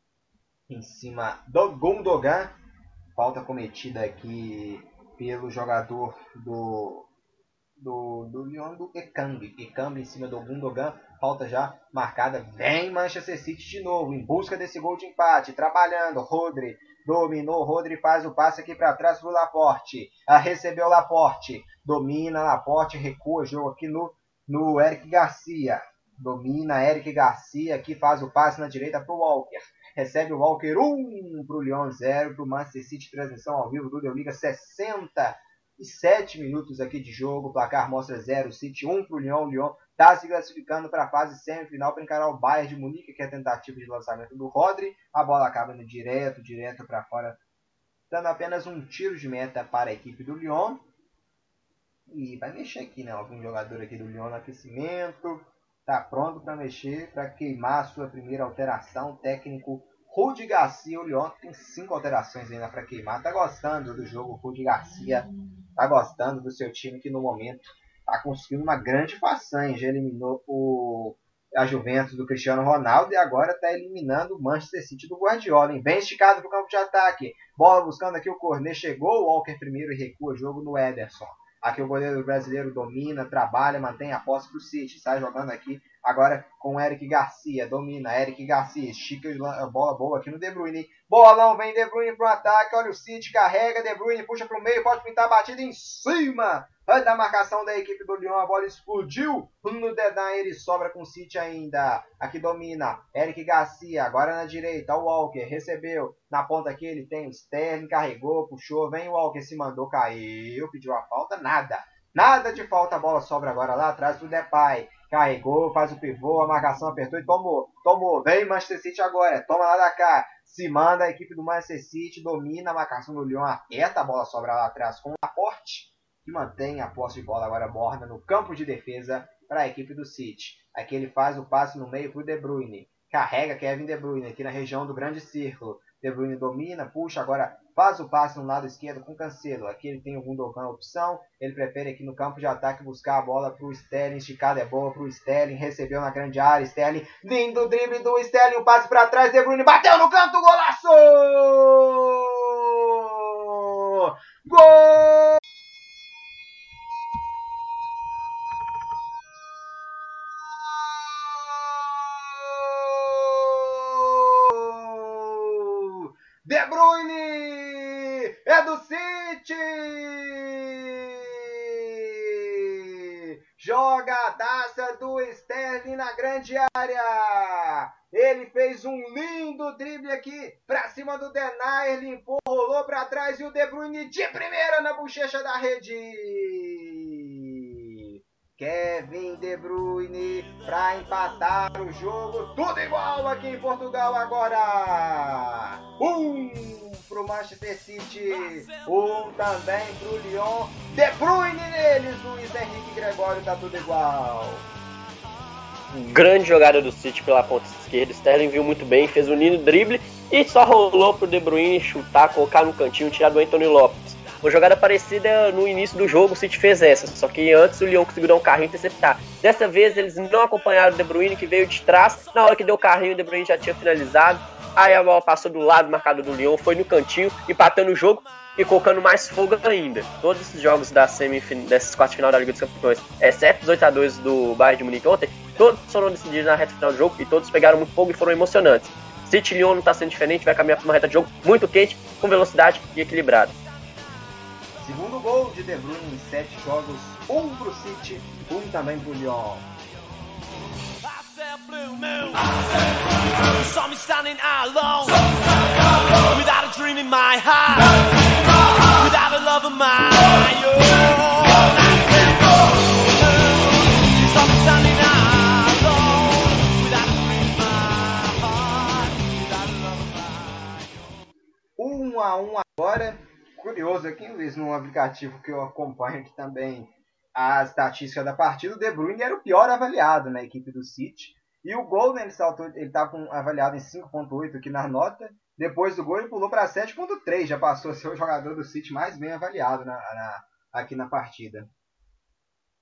em cima do Gundogan. Falta cometida aqui pelo jogador do do, do Lyon do Ekambi. Ekambi em cima do Gundogan. Falta já marcada. Vem Manchester City de novo. Em busca desse gol de empate. Trabalhando. Rodri dominou. Rodri faz o passe aqui para trás pro Laporte. Ah, recebeu Laporte. Domina Laporte. Recua. Jogo aqui no, no Eric Garcia. Domina Eric Garcia. Aqui faz o passe na direita pro Walker. Recebe o Walker 1 um pro Lyon 0 pro Manchester City. Transmissão ao vivo do Liga 60 e 7 minutos aqui de jogo. O placar mostra 0, City 1 para o Lyon. O Lyon está se classificando para a fase semifinal para encarar o Bayern de Munique, que é a tentativa de lançamento do Rodri. A bola acaba indo direto, direto para fora dando apenas um tiro de meta para a equipe do Lyon. E vai mexer aqui, né? Algum jogador aqui do Lyon no aquecimento. Tá pronto para mexer, para queimar a sua primeira alteração. Técnico Rudi Garcia, o Lyon tem cinco alterações ainda para queimar. Tá gostando do jogo, Rudi Garcia. Tá gostando do seu time que no momento tá conseguindo uma grande façanha. Já eliminou o, a Juventus do Cristiano Ronaldo e agora está eliminando o Manchester City do Guardiola. Hein? Bem esticado para o campo de ataque. Bola buscando aqui o Cornet. Chegou o Walker primeiro e recua o jogo no Ederson. Aqui o goleiro brasileiro domina, trabalha, mantém a posse para o City. Sai jogando aqui agora com o Eric Garcia. Domina, Eric Garcia. Estica a bola boa aqui no De Bruyne. Bolão, vem De Bruyne para o ataque. Olha o City, carrega. De Bruyne puxa para o meio. Pode pintar a batida em cima da marcação da equipe do Lyon. A bola explodiu no Dedan. Ele sobra com o City ainda. Aqui domina Eric Garcia. Agora na direita. O Walker recebeu. Na ponta aqui ele tem o Sterling. Carregou, puxou. Vem o Walker, se mandou, caiu. Pediu a falta. Nada. Nada de falta. A bola sobra agora lá atrás do Depay. Carregou, faz o pivô, a marcação apertou e tomou. Tomou. Vem Manchester City agora. Toma lá da cá. Se manda a equipe do Manchester City. Domina a marcação do Lyon. Aperta a bola sobra lá atrás com o aporte. Mantém a posse de bola agora borda no campo de defesa para a equipe do City. Aqui ele faz o passe no meio para o De Bruyne. Carrega Kevin De Bruyne aqui na região do grande círculo. De Bruyne domina, puxa, agora faz o passe no lado esquerdo com Cancelo. Aqui ele tem o Gundogan opção. Ele prefere aqui no campo de ataque buscar a bola para o Sterling. Esticada é boa para o Sterling. Recebeu na grande área. Sterling, lindo drible do Sterling. Um passe para trás. De Bruyne bateu no canto. Golaço! Gol! Na grande área. Ele fez um lindo drible aqui pra cima do Denayer, limpou, rolou pra trás e o De Bruyne de primeira na bochecha da rede. Kevin De Bruyne para empatar o jogo. Tudo igual aqui em Portugal agora. Um pro Manchester City, um também pro Lyon. De Bruyne neles, Luiz Henrique Gregório, tá tudo igual. Grande jogada do City pela ponta esquerda. Sterling viu muito bem, fez um lindo drible e só rolou pro De Bruyne chutar, colocar no cantinho, tirar do Anthony Lopes. Uma jogada parecida no início do jogo, o City fez essa, só que antes o Lyon conseguiu dar um carrinho e interceptar. Dessa vez eles não acompanharam o De Bruyne, que veio de trás. Na hora que deu o carrinho, o De Bruyne já tinha finalizado. Aí a bola passou do lado marcado do Lyon, foi no cantinho, empatando o jogo e colocando mais fogo ainda. Todos esses jogos da semifin dessas quartas final da Liga dos Campeões, exceto os 8x2 do Bayern de Munique ontem, todos foram decididos na reta final do jogo e todos pegaram muito fogo e foram emocionantes. City Lyon não está sendo diferente, vai caminhar para uma reta de jogo muito quente, com velocidade e equilibrado. Segundo gol de De Bruyne em sete jogos, um pro City, um também pro Lyon. Um a um agora. Curioso aqui, Luiz, no aplicativo que eu acompanho aqui também a estatística da partida, o De Bruyne era o pior avaliado na equipe do City. E o Golden ele saltou, ele tá com, avaliado em 5.8 aqui na nota. Depois do gol ele pulou para 7.3, já passou a ser o jogador do City mais bem avaliado na, na, aqui na partida.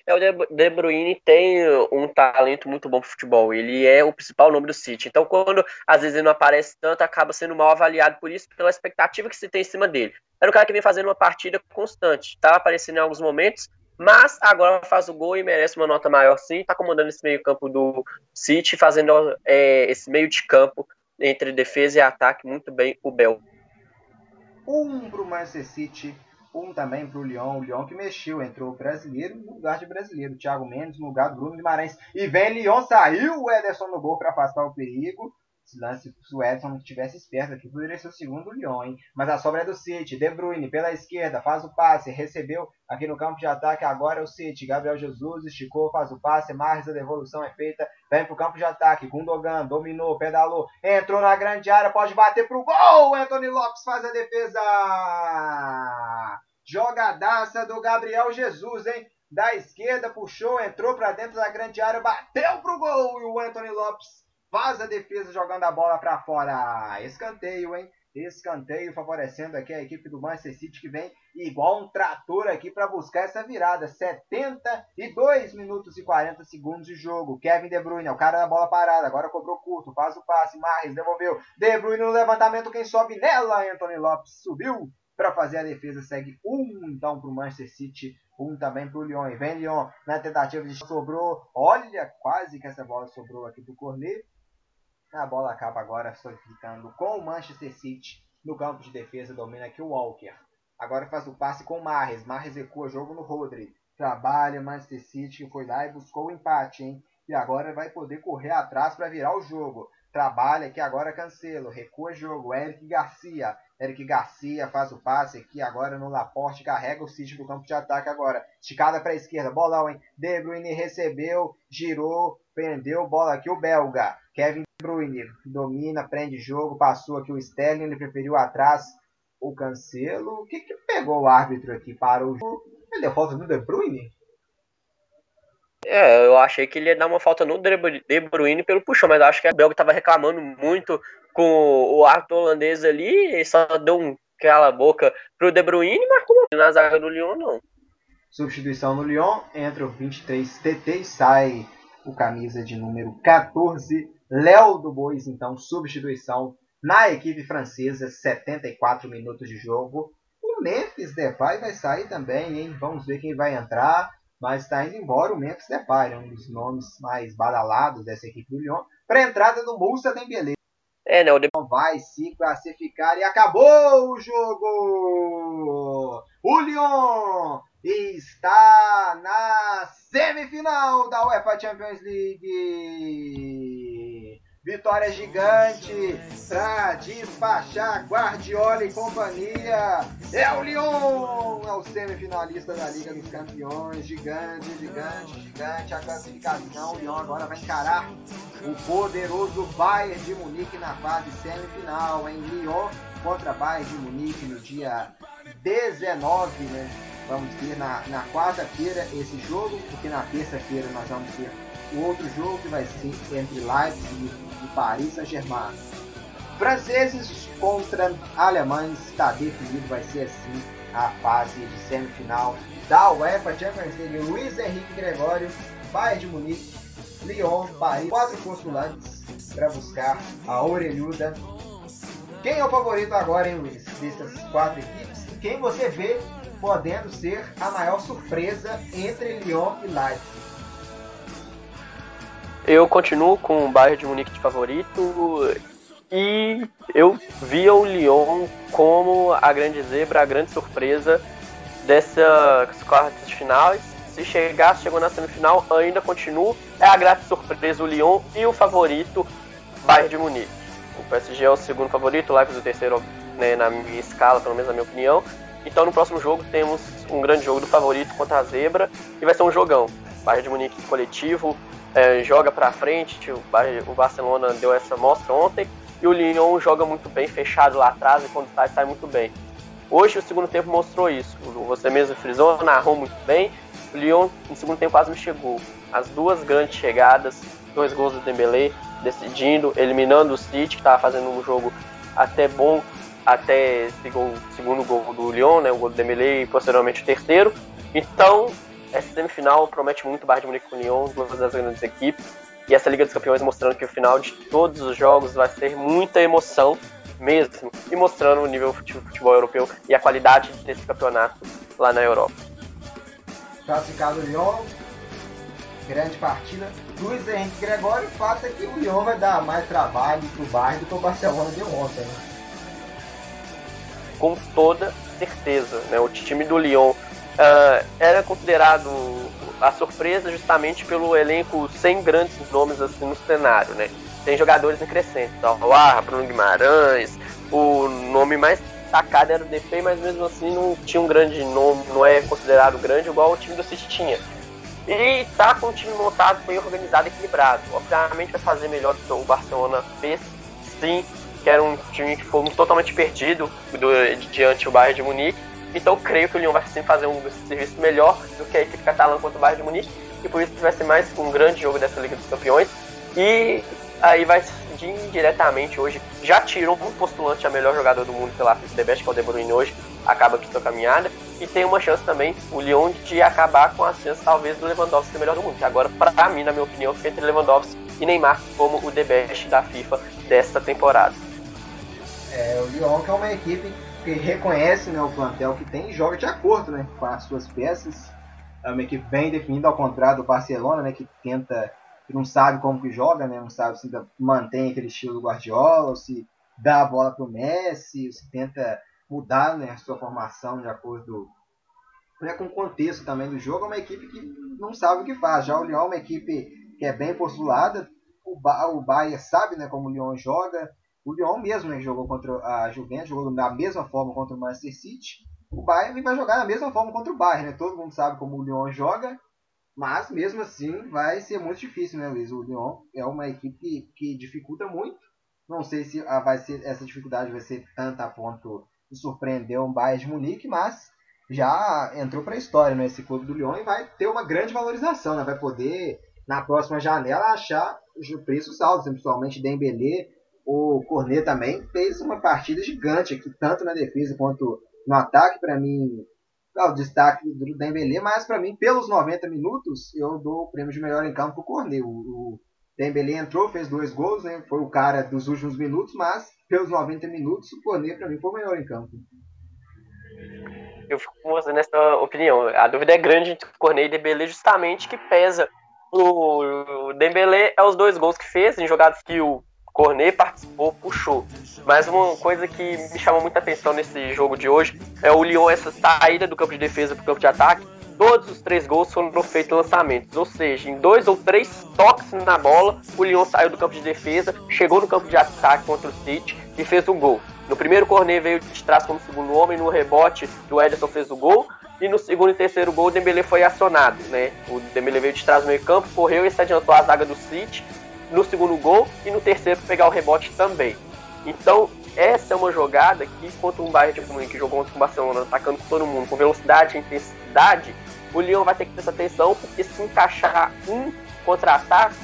É, o De- Bruyne tem um talento muito bom pro futebol. Ele é o principal nome do City. Então, quando às vezes ele não aparece tanto, acaba sendo mal avaliado por isso, pela expectativa que se tem em cima dele. Era um cara que vem fazendo uma partida constante. Tá aparecendo em alguns momentos, mas agora faz o gol e merece uma nota maior sim. Tá comandando esse meio-campo do City, fazendo é, esse meio de campo entre defesa e ataque muito bem o Bel. Um pro Manchester City, um também pro Lyon. O Lyon que mexeu, entrou o brasileiro no lugar de brasileiro. Thiago Mendes no lugar do Bruno Guimarães. E vem Lyon, saiu o Ederson no gol para afastar o perigo. Esse lance, se o Edson não estivesse esperto aqui, poderia ser o segundo Lyon, hein? Mas a sobra é do City. De Bruyne pela esquerda, faz o passe, recebeu aqui no campo de ataque. Agora é o City. Gabriel Jesus esticou, faz o passe. Marres, a devolução é feita. Vem pro campo de ataque. Gundogan dominou, pedalou, entrou na grande área, pode bater pro gol. Anthony Lopes faz a defesa. Jogadaça do Gabriel Jesus, hein? Da esquerda, puxou, entrou para dentro da grande área, bateu pro gol. E o Anthony Lopes faz a defesa jogando a bola para fora. Escanteio, hein? Escanteio favorecendo aqui a equipe do Manchester City que vem igual um trator aqui para buscar essa virada. 72 minutos e 40 segundos de jogo. Kevin De Bruyne é o cara da bola parada. Agora cobrou curto, faz o passe. Marres devolveu. De Bruyne no levantamento. Quem sobe nela? Anthony Lopes subiu para fazer a defesa. Segue um então para o Manchester City. Um também para o Lyon. E vem Lyon na tentativa de sobrou. Olha, quase que essa bola sobrou aqui para o Cornet. A bola acaba agora ficando com o Manchester City no campo de defesa. Domina aqui o Walker. Agora faz o passe com o Marres. Marres recua jogo no Rodri. Trabalha o Manchester City que foi lá e buscou o empate, hein? E agora vai poder correr atrás para virar o jogo. Trabalha aqui agora Cancelo. Recua jogo. Eric Garcia. Eric Garcia faz o passe aqui agora no Laporte. Carrega o City do campo de ataque agora. Esticada para a esquerda. Bolão, hein? De Bruyne recebeu. Girou. Prendeu. Bola aqui o belga. Kevin De Bruyne domina, prende jogo. Passou aqui o Sterling. Ele preferiu atrás o Cancelo. O que, que pegou o árbitro aqui? Parou o jogo. Ele deu falta no De Bruyne? É, eu achei que ele ia dar uma falta no De Bruyne pelo puxão, mas acho que a Belga estava reclamando muito com o árbitro holandês ali, e só deu um cala boca pro De Bruyne e marcou na zaga do Lyon, não. Substituição no Lyon, entra o 23 TT e sai o camisa de número 14, Léo do Bois, então, substituição na equipe francesa, 74 minutos de jogo. O Memphis Depay vai sair também, hein? Vamos ver quem vai entrar. Mas está indo embora o Memphis Depay, um dos nomes mais badalados dessa equipe do Lyon, para entrada do Moussa Dembélé. É, né? O De... Vai se classificar e acabou o jogo! O Lyon está na semifinal da UEFA Champions League! Vitória gigante para despachar Guardiola e companhia. É o Lyon, é o semifinalista da Liga dos Campeões. Gigante, gigante, gigante. A classificação. O Lyon agora vai encarar o poderoso Bayern de Munique na fase semifinal. Em Lyon contra Bayern de Munique no dia 19, né? Vamos ter na, na quarta-feira esse jogo, porque na terça-feira nós vamos ter o outro jogo que vai ser entre Leipzig e Paris Saint-Germain. Franceses contra alemães, está definido, vai ser assim a fase de semifinal da UEFA Champions League. Luiz Henrique Gregório, Bayern de Munique, Lyon, Paris, quatro postulantes para buscar a orelhuda. Quem é o favorito agora, hein, Luiz, dessas quatro equipes? Quem você vê podendo ser a maior surpresa entre Lyon e Leipzig? Eu continuo com o Bayern de Munique de favorito e eu via o Lyon como a grande zebra, a grande surpresa dessas quartas finais. Se chegar, chegou na semifinal, ainda continuo. É a grande surpresa o Lyon e o favorito Bayern de Munique. O PSG é o segundo favorito, o Leipzig o terceiro né, na minha escala, pelo menos na minha opinião. Então no próximo jogo temos um grande jogo do favorito contra a zebra e vai ser um jogão. Bayern de Munique coletivo, é, joga para frente. O, Barcelona deu essa mostra ontem. E o Lyon joga muito bem, fechado lá atrás e quando sai, sai muito bem. Hoje o segundo tempo mostrou isso. Você mesmo frisou, narrou muito bem. O Lyon no segundo tempo quase me chegou. As duas grandes chegadas, dois gols do Dembélé, decidindo, eliminando o City, que estava fazendo um jogo até bom, até esse gol, segundo gol do Lyon, né, o gol do Dembélé e posteriormente o terceiro. Então, essa semifinal promete muito Bayern de Munique com o Lyon, duas das grandes equipes. E essa Liga dos Campeões mostrando que o final de todos os jogos vai ser muita emoção mesmo. E mostrando o nível de futebol europeu e a qualidade desse campeonato lá na Europa. Classificado o Lyon, grande partida. Luiz Henrique Gregório, o fato é que o Lyon vai dar mais trabalho pro Bayern do que o Barcelona deu ontem. Né? Com toda certeza. Né? O time do Lyon uh, era considerado a surpresa justamente pelo elenco sem grandes nomes assim no cenário, né? tem jogadores em crescente. Então, o Arra, Bruno Guimarães, o nome mais destacado era o DP, mas mesmo assim não tinha um grande nome, não é considerado grande igual o time do City tinha. E tá com um time montado, bem organizado, equilibrado. Obviamente vai fazer melhor do que o Barcelona fez, sim, que era um time que foi totalmente perdido do, diante do Bayern de Munique. Então creio que o Lyon vai sim fazer um serviço melhor do que a equipe catalã contra o Bayern de Munique. E por isso vai ser mais um grande jogo dessa Liga dos Campeões. E aí vai diretamente hoje. Já tirou um postulante a melhor jogador do mundo pela FIFA Best, que é o De Bruyne hoje. Acaba aqui sua caminhada. E tem uma chance também, o Lyon, de acabar com as chances talvez do Lewandowski ser melhor do mundo. Que agora, pra mim, na minha opinião, fica entre Lewandowski e Neymar como o The Best da FIFA desta temporada. É, o Lyon que é uma equipe reconhece né, o plantel que tem e joga de acordo né, com as suas peças. É uma equipe bem definida, ao contrário do Barcelona, né, que tenta, que não sabe como que joga, né, não sabe se mantém aquele estilo do Guardiola, ou se dá a bola para o Messi, ou se tenta mudar né, a sua formação de acordo né, com o contexto também do jogo. É uma equipe que não sabe o que faz. Já o Lyon é uma equipe que é bem postulada. O, ba o Bayern sabe né, como o Lyon joga. O Lyon mesmo né, jogou contra a Juventus, jogou da mesma forma contra o Manchester City. O Bayern vai jogar da mesma forma contra o Bayern. Né? Todo mundo sabe como o Lyon joga. Mas mesmo assim vai ser muito difícil, né, Luiz? O Lyon é uma equipe que, dificulta muito. Não sei se ah, vai ser, essa dificuldade vai ser tanta a ponto de surpreender o Bayern de Munique, mas já entrou para a história né, esse clube do Lyon e vai ter uma grande valorização, né? vai poder na próxima janela achar preços altos, principalmente Dembélé, o Cornet também fez uma partida gigante aqui, tanto na defesa quanto no ataque, para mim, o destaque do Dembélé, mas para mim, pelos 90 minutos, eu dou o prêmio de melhor em campo para o Cornet. O Dembélé entrou, fez dois gols, né? foi o cara dos últimos minutos, mas pelos 90 minutos, o Cornet para mim foi o melhor em campo. Eu fico com você nessa opinião. A dúvida é grande entre o Cornet e Dembélé, justamente que pesa. O Dembélé é os dois gols que fez em jogadas que o Cornet participou, puxou. Mas uma coisa que me chamou muita atenção nesse jogo de hoje é o Lyon, essa saída do campo de defesa para o campo de ataque. Todos os três gols foram feitos lançamentos, ou seja, em dois ou três toques na bola, o Lyon saiu do campo de defesa, chegou no campo de ataque contra o City e fez um gol. No primeiro Cornet veio de trás como segundo homem, no rebote o Ederson fez o gol, e no segundo e terceiro gol o Dembélé foi acionado, né? O Dembélé veio de trás no meio campo, correu e se adiantou a zaga do City no segundo gol e no terceiro pegar o rebote também. Então, essa é uma jogada que contra um Bayern de Munique que jogou contra o Barcelona, atacando todo mundo com velocidade e intensidade, o Lyon vai ter que prestar atenção, porque se encaixar um contra-ataque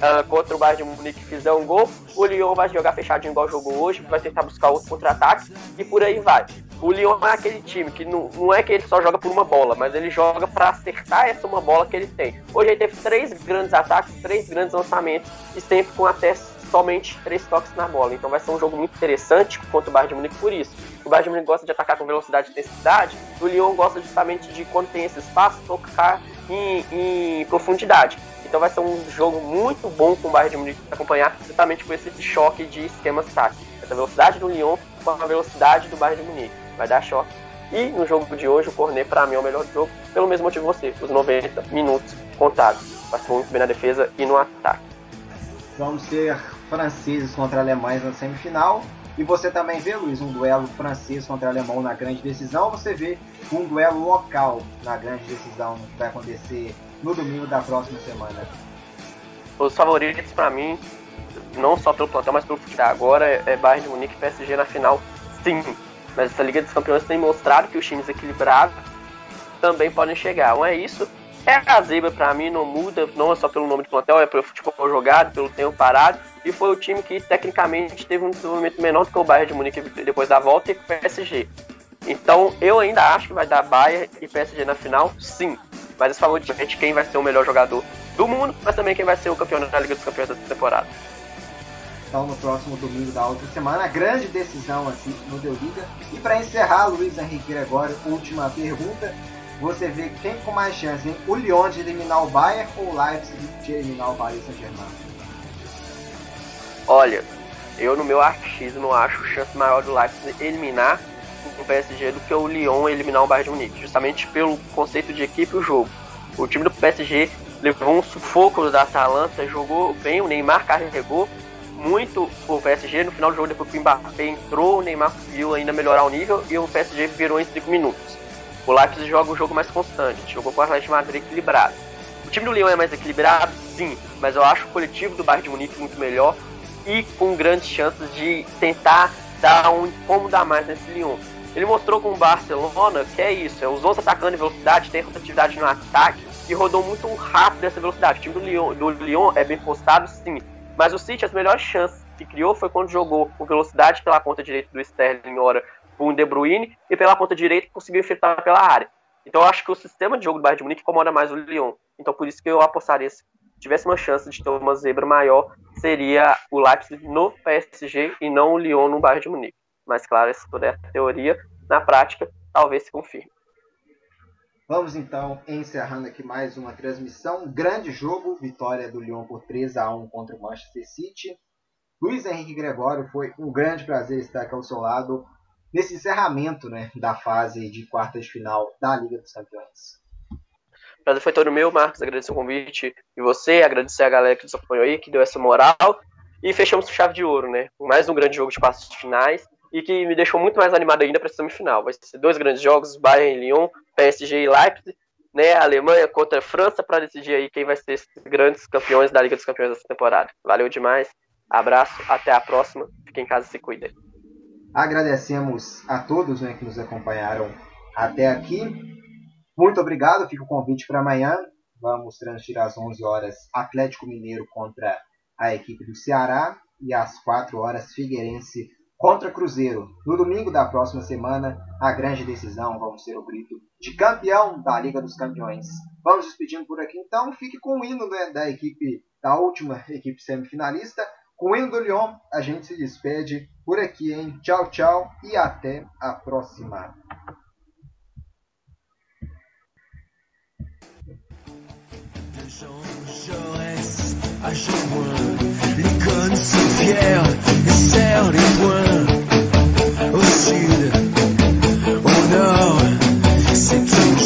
uh, contra o Bayern de Munique fizer um gol, o Lyon vai jogar fechadinho igual jogou hoje, vai tentar buscar outro contra-ataque e por aí vai. O Lyon é aquele time que não, não é que ele só joga por uma bola, mas ele joga para acertar essa uma bola que ele tem. Hoje ele teve três grandes ataques, três grandes lançamentos e sempre com até somente três toques na bola. Então vai ser um jogo muito interessante contra o Bayern de Munique por isso. O Bayern de Munique gosta de atacar com velocidade e intensidade, o Lyon gosta justamente de quando tem esse espaço tocar em, em profundidade. Então vai ser um jogo muito bom com o Bayern de Munique acompanhar, justamente por esse choque de esquemas táticos. Essa velocidade do Lyon com a velocidade do Bayern de Munique. Vai dar choque. E no jogo de hoje, o Cornet, para mim, é o melhor jogo, pelo mesmo motivo que você, os 90 minutos contados. Ser muito bem na defesa e no ataque. Vamos ter franceses contra alemães na semifinal. E você também vê, Luiz, um duelo francês contra alemão na grande decisão. Ou você vê um duelo local na grande decisão que vai acontecer no domingo da próxima semana. Os favoritos para mim, não só pelo plantel, mas pelo futebol agora, é Bayern de Munique e PSG na final, sim. Mas essa Liga dos Campeões tem mostrado que os times equilibrados também podem chegar. Não é isso. É a zebra para mim, não muda, não é só pelo nome de plantel, é pelo futebol jogado, pelo tempo parado. E foi o time que tecnicamente teve um desenvolvimento menor do que o Bayern de Munique depois da volta e o PSG. Então eu ainda acho que vai dar Bayern e PSG na final, sim. Mas esse favorito de quem vai ser o melhor jogador do mundo, mas também quem vai ser o campeão da Liga dos Campeões dessa temporada. No próximo domingo da outra semana, grande decisão aqui no Deu Liga. E para encerrar, Luiz Henrique Gregório, última pergunta. Você vê quem com mais chance, hein? O Lyon de eliminar o Bayern ou o Leipzig de eliminar o Paris Saint-Germain? Olha, eu no meu achismo acho chance maior do Leipzig eliminar o PSG do que o Lyon eliminar o Bayern de Munique, justamente pelo conceito de equipe e o jogo. O time do PSG levou um sufoco da Atalanta, jogou bem, o Neymar carregou, muito o PSG no final do jogo, depois que o Mbappé entrou, o Neymar conseguiu ainda melhorar o nível e o PSG virou em 5 minutos. O Leipzig joga um jogo mais constante, jogou com o Atlético de Madrid equilibrado. O time do Lyon é mais equilibrado, sim, mas eu acho o coletivo do Bayern de Munique muito melhor e com grandes chances de tentar dar um incômodo a mais nesse Lyon. Ele mostrou com o Barcelona que é isso, é os 11 atacando em velocidade, tem rotatividade no ataque e rodou muito rápido essa velocidade. O time do Lyon, do Lyon é bem postado, sim, mas o City, as melhores chances que criou foi quando jogou com velocidade pela ponta direita do Sterling, hora com o De Bruyne, e pela ponta direita conseguiu infiltrar pela área. Então eu acho que o sistema de jogo do Bayern de Munique incomoda mais o Lyon. Então por isso que eu apostaria, se tivesse uma chance de ter uma zebra maior, seria o Leipzig no PSG e não o Lyon no Bayern de Munique. Mas claro, essa toda é a teoria. Na prática, talvez se confirme. Vamos então encerrando aqui mais uma transmissão. Grande jogo, vitória do Lyon por 3 a 1 contra o Manchester City. Luiz Henrique Gregório, foi um grande prazer estar aqui ao seu lado nesse encerramento né, da fase de quartas de final da Liga dos Campeões. O prazer foi todo meu, Marcos. Agradecer o convite de você, agradecer a galera que nos acompanhou aí, que deu essa moral. E fechamos com chave de ouro, né? Mais um grande jogo de passos finais e que me deixou muito mais animado ainda para a semifinal. Vai ser dois grandes jogos, Bayern e Lyon, PSG e Leipzig, né? Alemanha contra a França para decidir aí quem vai ser esses grandes campeões da Liga dos Campeões dessa temporada. Valeu demais. Abraço, até a próxima. Fiquem em casa e se cuidem. Agradecemos a todos né, que nos acompanharam até aqui. Muito obrigado. Fica o convite para amanhã. Vamos transmitir às 11 horas Atlético Mineiro contra a equipe do Ceará e às 4 horas Figueirense contra Cruzeiro. No domingo da próxima semana, a grande decisão vamos ser o grito de campeão da Liga dos Campeões. Vamos despedindo por aqui então. Fique com o hino né, da equipe, da última equipe semifinalista. Com o hino do Lyon, a gente se despede por aqui, hein? Tchau, tchau e até a próxima. À donne ses pierres et serre les poings. Au sud, au nord, c'est tout une